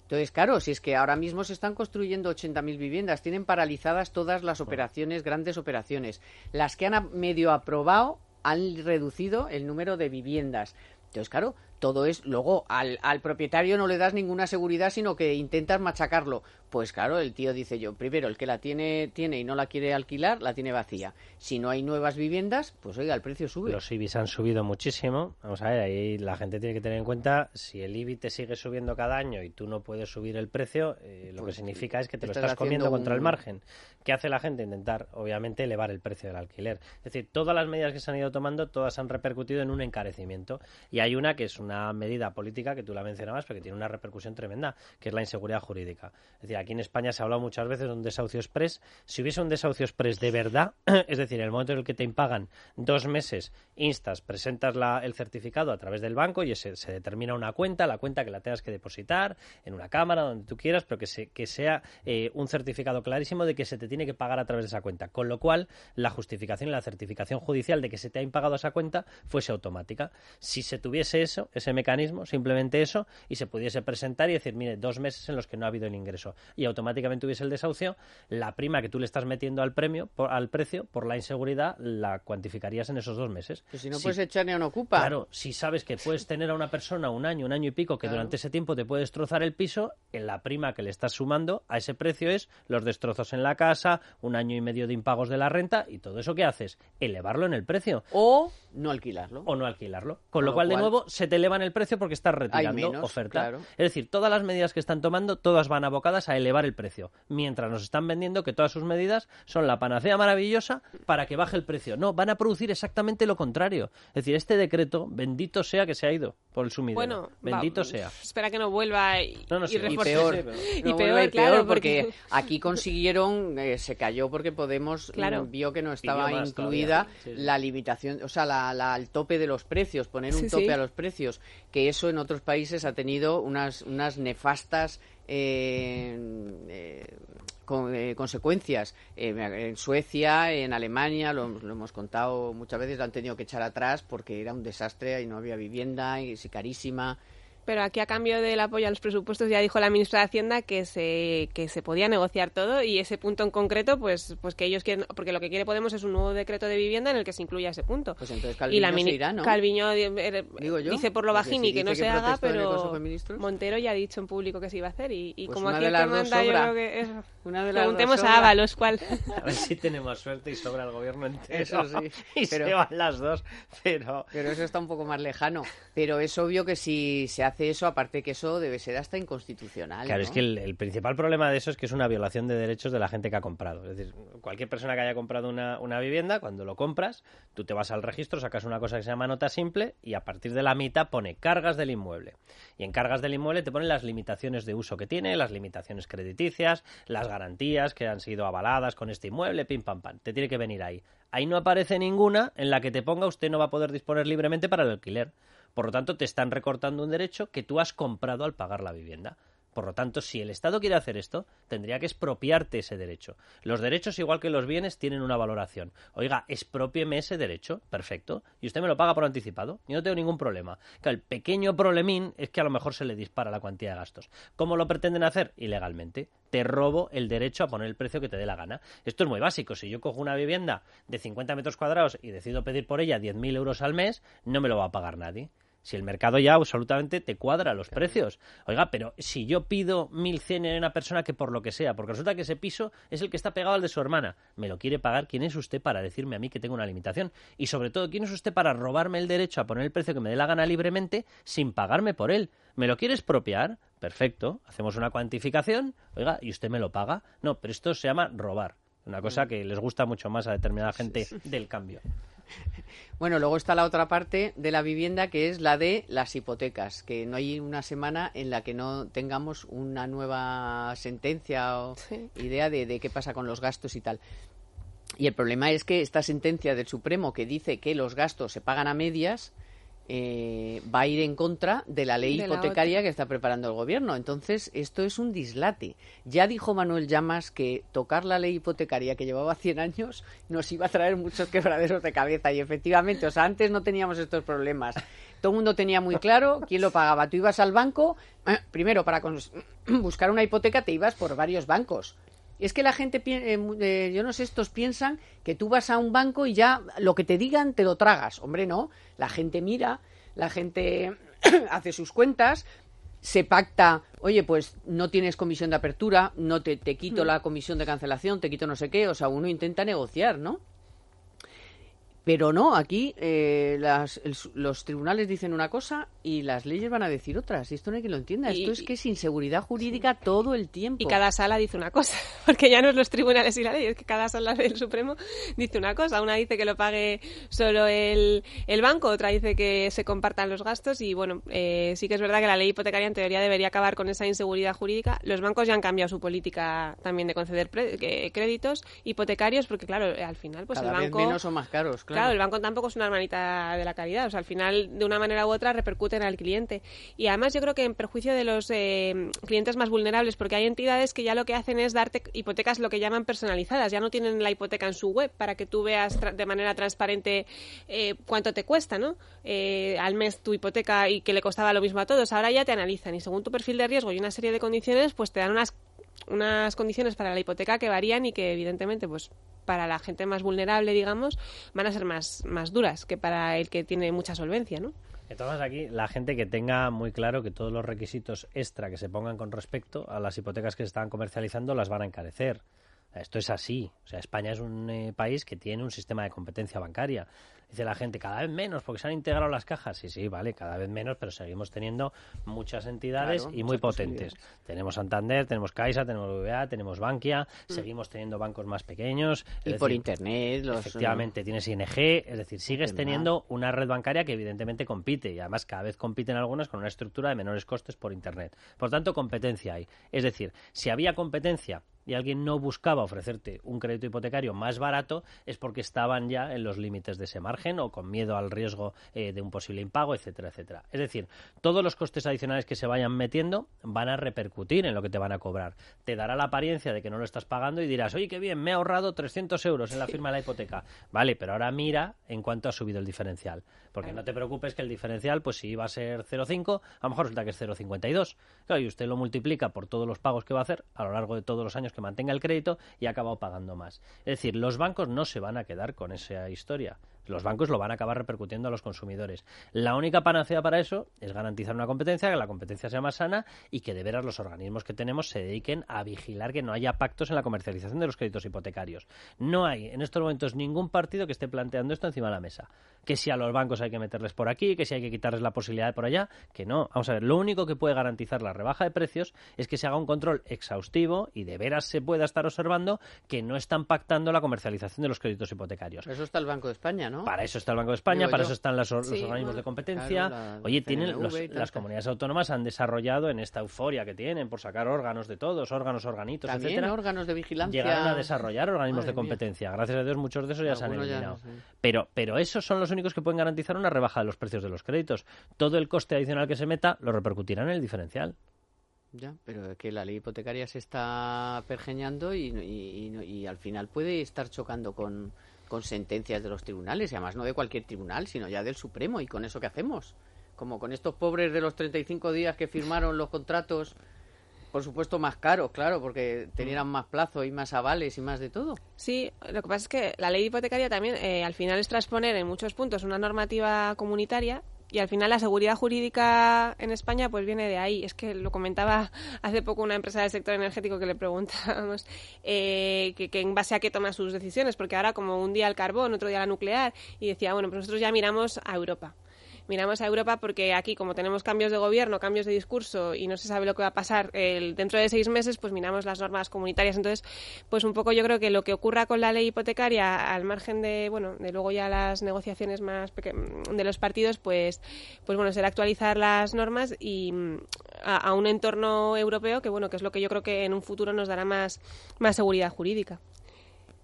Entonces, claro, si es que ahora mismo se están construyendo 80.000 viviendas, tienen paralizadas todas las operaciones, grandes operaciones. Las que han medio aprobado han reducido el número de viviendas. Entonces, claro, todo es luego al, al, propietario no le das ninguna seguridad sino que intentas machacarlo. Pues claro el tío dice yo primero el que la tiene tiene y no la quiere alquilar la tiene vacía. Si no hay nuevas viviendas pues oiga el precio sube. Los IBIs han subido muchísimo. Vamos a ver ahí la gente tiene que tener en cuenta si el IBI te sigue subiendo cada año y tú no puedes subir el precio eh, lo pues que significa es que te lo estás comiendo contra el margen. ¿qué hace la gente? intentar obviamente elevar el precio del alquiler. Es decir todas las medidas que se han ido tomando todas han repercutido en un encarecimiento. Y hay una que es una medida política que tú la mencionabas, pero que tiene una repercusión tremenda, que es la inseguridad jurídica. Es decir, aquí en España se ha hablado muchas veces de un desahucio express. Si hubiese un desahucio express de verdad, es decir, en el momento en el que te impagan dos meses, instas, presentas el certificado a través del banco y se, determina una cuenta, la cuenta que la tengas que depositar en una cámara, donde tú quieras, pero que, que sea eh, un certificado clarísimo de que se te tiene que pagar a través de esa cuenta. Con lo cual, la justificación y la certificación judicial de que se te ha impagado esa cuenta fuese automática. Si se tuviese eso, ese mecanismo, simplemente eso, y se pudiese presentar y decir, mire, dos meses en los que no ha habido el ingreso, y automáticamente hubiese el desahucio, la prima que tú le estás metiendo al premio, al precio, por la inseguridad, la cuantificarías en esos dos meses. si no puedes echar ni a un ocupa. Claro, si sabes que puedes tener a una persona un año, un año y pico, que durante ese tiempo te puede destrozar el piso, en la prima que le estás sumando a ese precio es los destrozos en la casa, un año y medio de impagos de la renta, y todo eso que haces, elevarlo en el precio. O no alquilarlo. O no alquilarlo. Con, lo, cual, de nuevo, se te eleva en el precio porque estás retirando oferta. Es decir, todas las medidas que están tomando, todas van abocadas a elevar el precio, mientras nos están vendiendo que todas sus medidas son la panacea maravillosa para que baje el precio. No, van a producir exactamente lo contrario. Es decir, este decreto, bendito sea que se ha ido por el sumidero. Bueno, bendito sea. Espera que no vuelva y, peor. y peor, claro, porque... aquí consiguieron, eh, se cayó porque Podemos mm, vio que no estaba incluida la limitación, o sea, la, el tope de los precios, poner un tope a los precios, que eso en otros países ha tenido unas, unas nefastas eh, eh, eh, consecuencias. en Suecia, en Alemania, lo, lo, hemos contado muchas veces, lo han tenido que echar atrás porque era un desastre y no había vivienda y es carísima. Pero aquí a cambio del apoyo a los presupuestos ya dijo la ministra de Hacienda que se que se podía negociar todo y ese punto en concreto pues pues que ellos quieren porque lo que quiere Podemos es un nuevo decreto de vivienda en el que se incluya ese punto. Pues entonces Calviño y la se irá, ¿no? Calviño eh, dice por lo bajini que no se haga, pero Montero ya ha dicho en público que se iba a hacer y, y pues como aquí el que manda yo creo que es una de las preguntemos a Ábalos cuál. A ver si tenemos suerte y sobra el gobierno entero. Eso sí. y pero, se van las dos, pero pero eso está un poco más lejano, pero es obvio que si se hace eso, aparte que eso debe ser hasta inconstitucional. Claro, es que el, principal problema de eso es que es una violación de derechos de la gente que ha comprado. Es decir, cualquier persona que haya comprado una, una vivienda, cuando lo compras, tú te vas al registro, sacas una cosa que se llama nota simple y a partir de la mitad pone cargas del inmueble. Y en cargas del inmueble te ponen las limitaciones de uso que tiene, las limitaciones crediticias, las garantías que han sido avaladas con este inmueble, pim pam pam. Te tiene que venir ahí. Ahí no aparece ninguna en la que te ponga usted no va a poder disponer libremente para el alquiler. Por lo tanto, te están recortando un derecho que tú has comprado al pagar la vivienda. Por lo tanto, si el Estado quiere hacer esto, tendría que expropiarte ese derecho. Los derechos, igual que los bienes, tienen una valoración. Oiga, expropieme ese derecho, perfecto, y usted me lo paga por anticipado. Yo no tengo ningún problema. el pequeño problemín es que a lo mejor se le dispara la cuantía de gastos. ¿Cómo lo pretenden hacer? Ilegalmente. Te robo el derecho a poner el precio que te dé la gana. Esto es muy básico. Si yo cojo una vivienda de 50 metros cuadrados y decido pedir por ella 10.000 euros al mes, no me lo va a pagar nadie. Si el mercado ya absolutamente te cuadra los precios. Oiga, pero si yo pido 1.100 en una persona que por lo que sea, porque resulta que ese piso es el que está pegado al de su hermana, me lo quiere pagar, ¿quién es usted para decirme a mí que tengo una limitación? Y sobre todo, ¿quién es usted para robarme el derecho a poner el precio que me dé la gana libremente sin pagarme por él? ¿Me lo quiere expropiar? Perfecto, hacemos una cuantificación, oiga, y usted me lo paga. No, pero esto se llama robar. Una cosa mm. que les gusta mucho más a determinada gente del cambio. Bueno, luego está la otra parte de la vivienda que es la de las hipotecas, que no hay una semana en la que no tengamos una nueva sentencia o idea de, de qué pasa con los gastos y tal. Y el problema es que esta sentencia del Supremo que dice que los gastos se pagan a medias, eh, va a ir en contra de la ley hipotecaria que está preparando el gobierno. Entonces, esto es un dislate. Ya dijo Manuel Llamas que tocar la ley hipotecaria que llevaba 100 años nos iba a traer muchos quebraderos de cabeza. Y efectivamente, o sea, antes no teníamos estos problemas. Todo el mundo tenía muy claro quién lo pagaba. Tú ibas al banco, primero para buscar una hipoteca te ibas por varios bancos Es que la gente, eh, eh, yo no sé, estos piensan que tú vas a un banco y ya lo que te digan te lo tragas. Hombre, no. La gente mira, la gente hace sus cuentas, se pacta, oye, pues no tienes comisión de apertura, no te, te quito mm. la comisión de cancelación, te quito no sé qué. O sea, uno intenta negociar, ¿no? Pero no, aquí eh, los tribunales dicen una cosa y las leyes van a decir otras. Y esto no hay que lo entienda. esto es que es inseguridad jurídica todo el tiempo. Y cada sala dice una cosa, porque ya no es los tribunales y la ley, es que cada sala del Supremo dice una cosa. Una dice que lo pague solo el, banco, otra dice que se compartan los gastos. Y bueno, eh, sí que es verdad que la ley hipotecaria en teoría debería acabar con esa inseguridad jurídica. Los bancos ya han cambiado su política también de conceder créditos hipotecarios, porque claro, al final, pues el banco. menos o más caros, claro. Claro, el banco tampoco es una hermanita de la caridad. O sea, al final, de una manera u otra, repercuten al cliente. Y además, yo creo que en perjuicio de los eh, clientes más vulnerables, porque hay entidades que ya lo que hacen es darte hipotecas lo que llaman personalizadas. Ya no tienen la hipoteca en su web para que tú veas de manera transparente eh, cuánto te cuesta, ¿no? Eh, al mes tu hipoteca y que le costaba lo mismo a todos. Ahora ya te analizan y según tu perfil de riesgo y una serie de condiciones, pues te dan unas unas condiciones para la hipoteca que varían y que evidentemente pues para la gente más vulnerable, digamos, van a ser más, más duras que para el que tiene mucha solvencia, ¿no? Entonces aquí la gente que tenga muy claro que todos los requisitos extra que se pongan con respecto a las hipotecas que se están comercializando las van a encarecer. Esto es así. O sea, España es un eh, país que tiene un sistema de competencia bancaria. Dice la gente, cada vez menos, porque se han integrado las cajas. Sí, sí, vale, cada vez menos, pero seguimos teniendo muchas entidades y muy potentes. Tenemos Santander, tenemos Caixa, tenemos BBVA, tenemos Bankia, mm. seguimos teniendo bancos más pequeños. Y por Internet. Los, efectivamente, tienes ING, es decir, sigues teniendo una red bancaria que evidentemente compite y además cada vez compiten algunas con una estructura de menores costes por Internet. Por tanto, competencia hay. Es decir, si había competencia y alguien no buscaba ofrecerte un crédito hipotecario más barato, es porque estaban ya en los límites de ese margen o con miedo al riesgo eh, de un posible impago, etcétera, etcétera. Es decir, todos los costes adicionales que se vayan metiendo van a repercutir en lo que te van a cobrar. Te dará la apariencia de que no lo estás pagando y dirás, oye, qué bien, me he ahorrado 300 euros en la firma de la hipoteca. Vale, pero ahora mira en cuánto ha subido el diferencial. Porque no te preocupes que el diferencial, pues si iba a ser 0,5, a lo mejor resulta que es 0,52. Claro, y usted lo multiplica por todos los pagos que va a hacer a lo largo de todos los años que mantenga el crédito y ha acabado pagando más. Es decir, los bancos no se van a quedar con esa historia los bancos lo van a acabar repercutiendo a los consumidores. La única panacea para eso es garantizar una competencia, que la competencia sea más sana y que de veras los organismos que tenemos se dediquen a vigilar que no haya pactos en la comercialización de los créditos hipotecarios. No hay en estos momentos ningún partido que esté planteando esto encima de la mesa. Que si a los bancos hay que meterles por aquí, que si hay que quitarles la posibilidad de por allá, que no. Vamos a ver, lo único que puede garantizar la rebaja de precios es que se haga un control exhaustivo y de veras se pueda estar observando que no están pactando la comercialización de los créditos hipotecarios. Eso está el Banco de España, ¿no? Para eso está el Banco de España, para eso están los, organismos de competencia. Oye, tienen las comunidades autónomas han desarrollado en esta euforia que tienen por sacar órganos de todos, órganos, organitos, También etcétera. órganos de vigilancia. Llegaron a desarrollar organismos de competencia. Gracias a Dios muchos de esos ya se han eliminado. pero, pero esos son los únicos que pueden garantizar una rebaja de los precios de los créditos. Todo el coste adicional que se meta lo repercutirá en el diferencial. Ya, pero es que la ley hipotecaria se está pergeñando y al final puede estar chocando con, con sentencias de los tribunales, y además no de cualquier tribunal, sino ya del Supremo. ¿Y con eso qué hacemos? Como con estos pobres de los 35 días que firmaron los contratos, por supuesto más caros, claro, porque tenían más plazo y más avales y más de todo. Sí, lo que pasa es que la ley hipotecaria también eh, al final es transponer en muchos puntos una normativa comunitaria y al final la seguridad jurídica en España pues viene de ahí. Es que lo comentaba hace poco una empresa del sector energético que le preguntábamos eh, que, en base a qué toma sus decisiones, porque ahora como un día el carbón, otro día la nuclear, y decía, bueno, pues nosotros ya miramos a Europa miramos a Europa porque aquí, como tenemos cambios de gobierno, cambios de discurso y no se sabe lo que va a pasar dentro de seis meses, pues miramos las normas comunitarias. Entonces, pues un poco yo creo que lo que ocurra con la ley hipotecaria, al margen de, bueno, de luego ya las negociaciones más de los partidos, pues, pues bueno, será actualizar las normas y a, a un entorno europeo que, bueno, que es lo que yo creo que en un futuro nos dará más, más seguridad jurídica.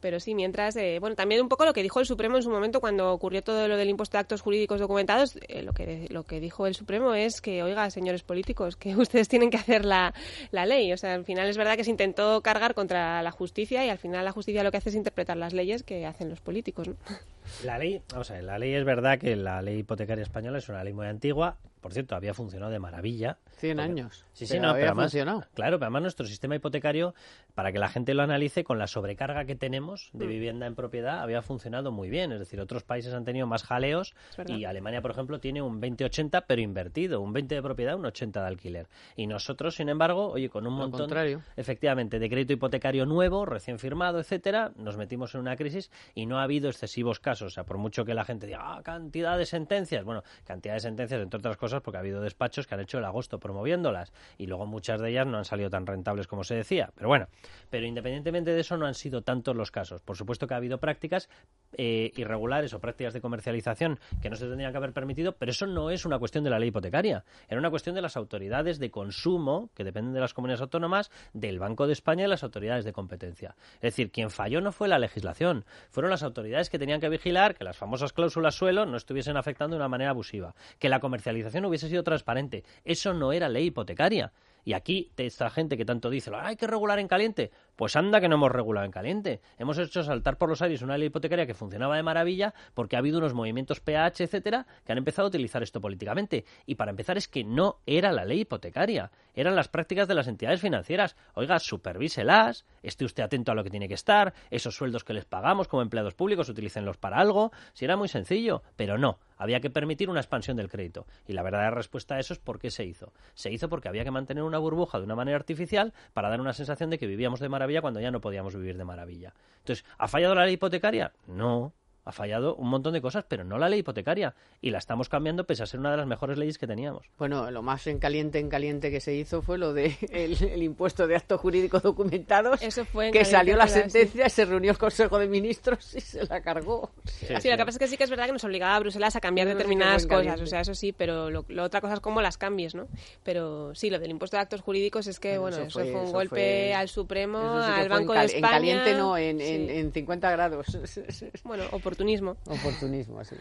Pero sí, mientras, eh, bueno, también un poco lo que dijo el Supremo en su momento cuando ocurrió todo lo del impuesto de actos jurídicos documentados, eh, lo, que, lo que dijo el Supremo es que, oiga, señores políticos, que ustedes tienen que hacer la, la ley. O sea, al final es verdad que se intentó cargar contra la justicia y al final la justicia lo que hace es interpretar las leyes que hacen los políticos, ¿no? La ley, o sea, la ley es verdad que la ley hipotecaria española es una ley muy antigua, por cierto, había funcionado de maravilla. 100 años. Sí, sí, no, pero además, funcionado. Claro, pero además nuestro sistema hipotecario, para que la gente lo analice, con la sobrecarga que tenemos de Mm. vivienda en propiedad, había funcionado muy bien. Es decir, otros países han tenido más jaleos y Alemania, por ejemplo, tiene un 20-80, pero invertido, un 20 de propiedad, un 80 de alquiler. Y nosotros, sin embargo, oye, con un Lo montón, contrario. efectivamente, de crédito hipotecario nuevo, recién firmado, etcétera, nos metimos en una crisis y no ha habido excesivos casos. O sea, por mucho que la gente diga, ah, cantidad de sentencias. Bueno, cantidad de sentencias, entre otras cosas, porque ha habido despachos que han hecho el agosto promoviéndolas y luego muchas de ellas no han salido tan rentables como se decía. Pero bueno, pero independientemente de eso, no han sido tantos los casos. Por supuesto que ha habido prácticas eh, irregulares o prácticas de comercialización que no se tendrían que haber permitido, pero eso no es una cuestión de la ley hipotecaria. Era una cuestión de las autoridades de consumo, que dependen de las comunidades autónomas, del Banco de España y las autoridades de competencia. Es decir, quien falló no fue la legislación, fueron las autoridades que tenían que vigilar que las famosas cláusulas suelo no estuviesen afectando de una manera abusiva, que la comercialización hubiese sido transparente. Eso no era ley hipotecaria. Y aquí, esta gente que tanto dice, "Ah, hay que regular en caliente, pues anda que no hemos regulado en caliente. Hemos hecho saltar por los aires una ley hipotecaria que funcionaba de maravilla porque ha habido unos movimientos PH, etcétera, que han empezado a utilizar esto políticamente. Y para empezar es que no era la ley hipotecaria, eran las prácticas de las entidades financieras. Oiga, supervíselas, esté usted atento a lo que tiene que estar, esos sueldos que les pagamos como empleados públicos, utilícenlos para algo. Si era muy sencillo, pero no. Había que permitir una expansión del crédito. Y la verdadera respuesta a eso es por qué se hizo. Se hizo porque había que mantener una burbuja de una manera artificial para dar una sensación de que vivíamos de maravilla cuando ya no podíamos vivir de maravilla. Entonces, ¿ha fallado la ley hipotecaria? No. Ha fallado un montón de cosas, pero no la ley hipotecaria. Y la estamos cambiando pese a ser una de las mejores leyes que teníamos. Bueno, lo más en caliente, en caliente que se hizo fue lo de el, el impuesto de actos jurídicos documentados. Eso fue en que salió la. Sí. sentencia, se reunió el Consejo de Ministros y se la cargó. Sí, lo que pasa es que sí que es verdad que nos obligaba a Bruselas a cambiar sí determinadas cosas, caliente. o sea, eso sí, pero lo, lo otra cosa es cómo las cambies, ¿no? Pero sí, lo del impuesto de actos jurídicos es que, Bueno, bueno, eso eso, fue- un eso golpe fue- al Supremo, sí al Banco de España. En caliente no, en, en, sí. en 50 grados. Bueno, oportunismo. Oportunismo, así.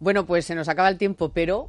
Bueno, pues se nos acaba el tiempo, pero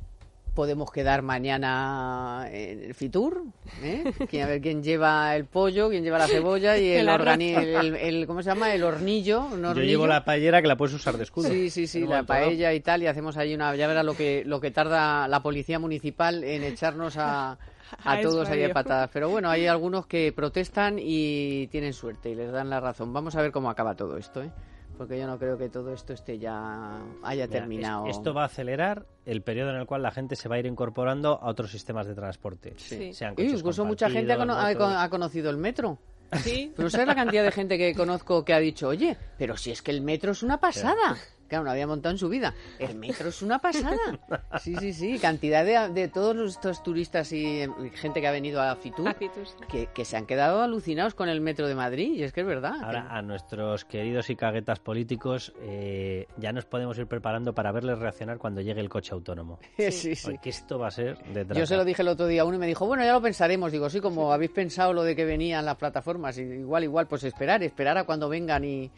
podemos quedar mañana en el Fitur, ¿eh? A ver quién lleva el pollo, quién lleva la cebolla y el, El arroz. organi- el, el- ¿cómo se llama? El hornillo. Yo llevo la paellera que la puedes usar de escudo. Sí, sí, sí, la paella y tal, y hacemos ahí una... Ya verá lo que, lo que tarda la policía municipal en echarnos a, a A todos ahí de España. patadas. Pero bueno, hay algunos que protestan y tienen suerte y les dan la razón. Vamos a ver cómo acaba todo esto, ¿eh? Porque yo no creo que todo esto esté ya... haya Mira, terminado. es- Esto va a acelerar el periodo en el cual la gente se va a ir incorporando a otros sistemas de transporte. Sí. Sean Y incluso mucha gente ha, cono- ha conocido el metro. Sí, Pero ¿sabes la cantidad de gente que conozco que ha dicho, oye, pero si es que el metro es una pasada? Claro, no había montado en su vida. El metro es una pasada. Sí, sí, sí. Cantidad de, de todos estos turistas y, gente que ha venido a Fitur que, que se han quedado alucinados con el metro de Madrid. Y es que es verdad. Ahora, a nuestros queridos y caguetas políticos, eh, ya nos podemos ir preparando para verles reaccionar cuando llegue el coche autónomo. sí, sí. sí. Porque esto va a ser de Yo se lo dije el otro día a uno y me dijo, bueno, ya lo pensaremos. Digo, sí, como habéis pensado lo de que venían las plataformas, y igual, igual, pues esperar, esperar a cuando vengan y,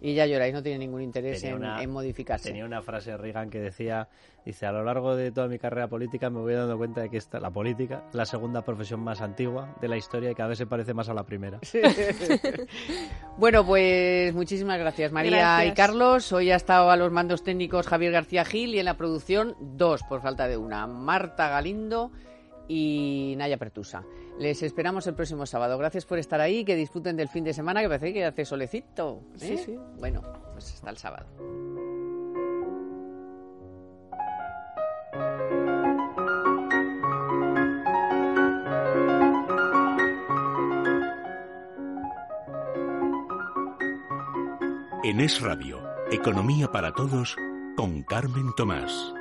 y ya lloráis. No tiene ningún interés Tenía en, una- en modificarse. Tenía una frase Reagan que decía, dice, a lo largo de toda mi carrera política me voy dando cuenta de que esta, la política es la segunda profesión más antigua de la historia y cada vez se parece más a la primera. Bueno, pues muchísimas gracias María Gracias. y Carlos. Hoy ha estado a los mandos técnicos Javier García Gil y en la producción dos, por falta de una, Marta Galindo y Naya Pertusa. Les esperamos el próximo sábado. Gracias por estar ahí, que disfruten del fin de semana, que parece que hace solecito. ¿eh? Sí, sí. Bueno, pues hasta el sábado. En Es Radio, Economía para Todos, con Carmen Tomás.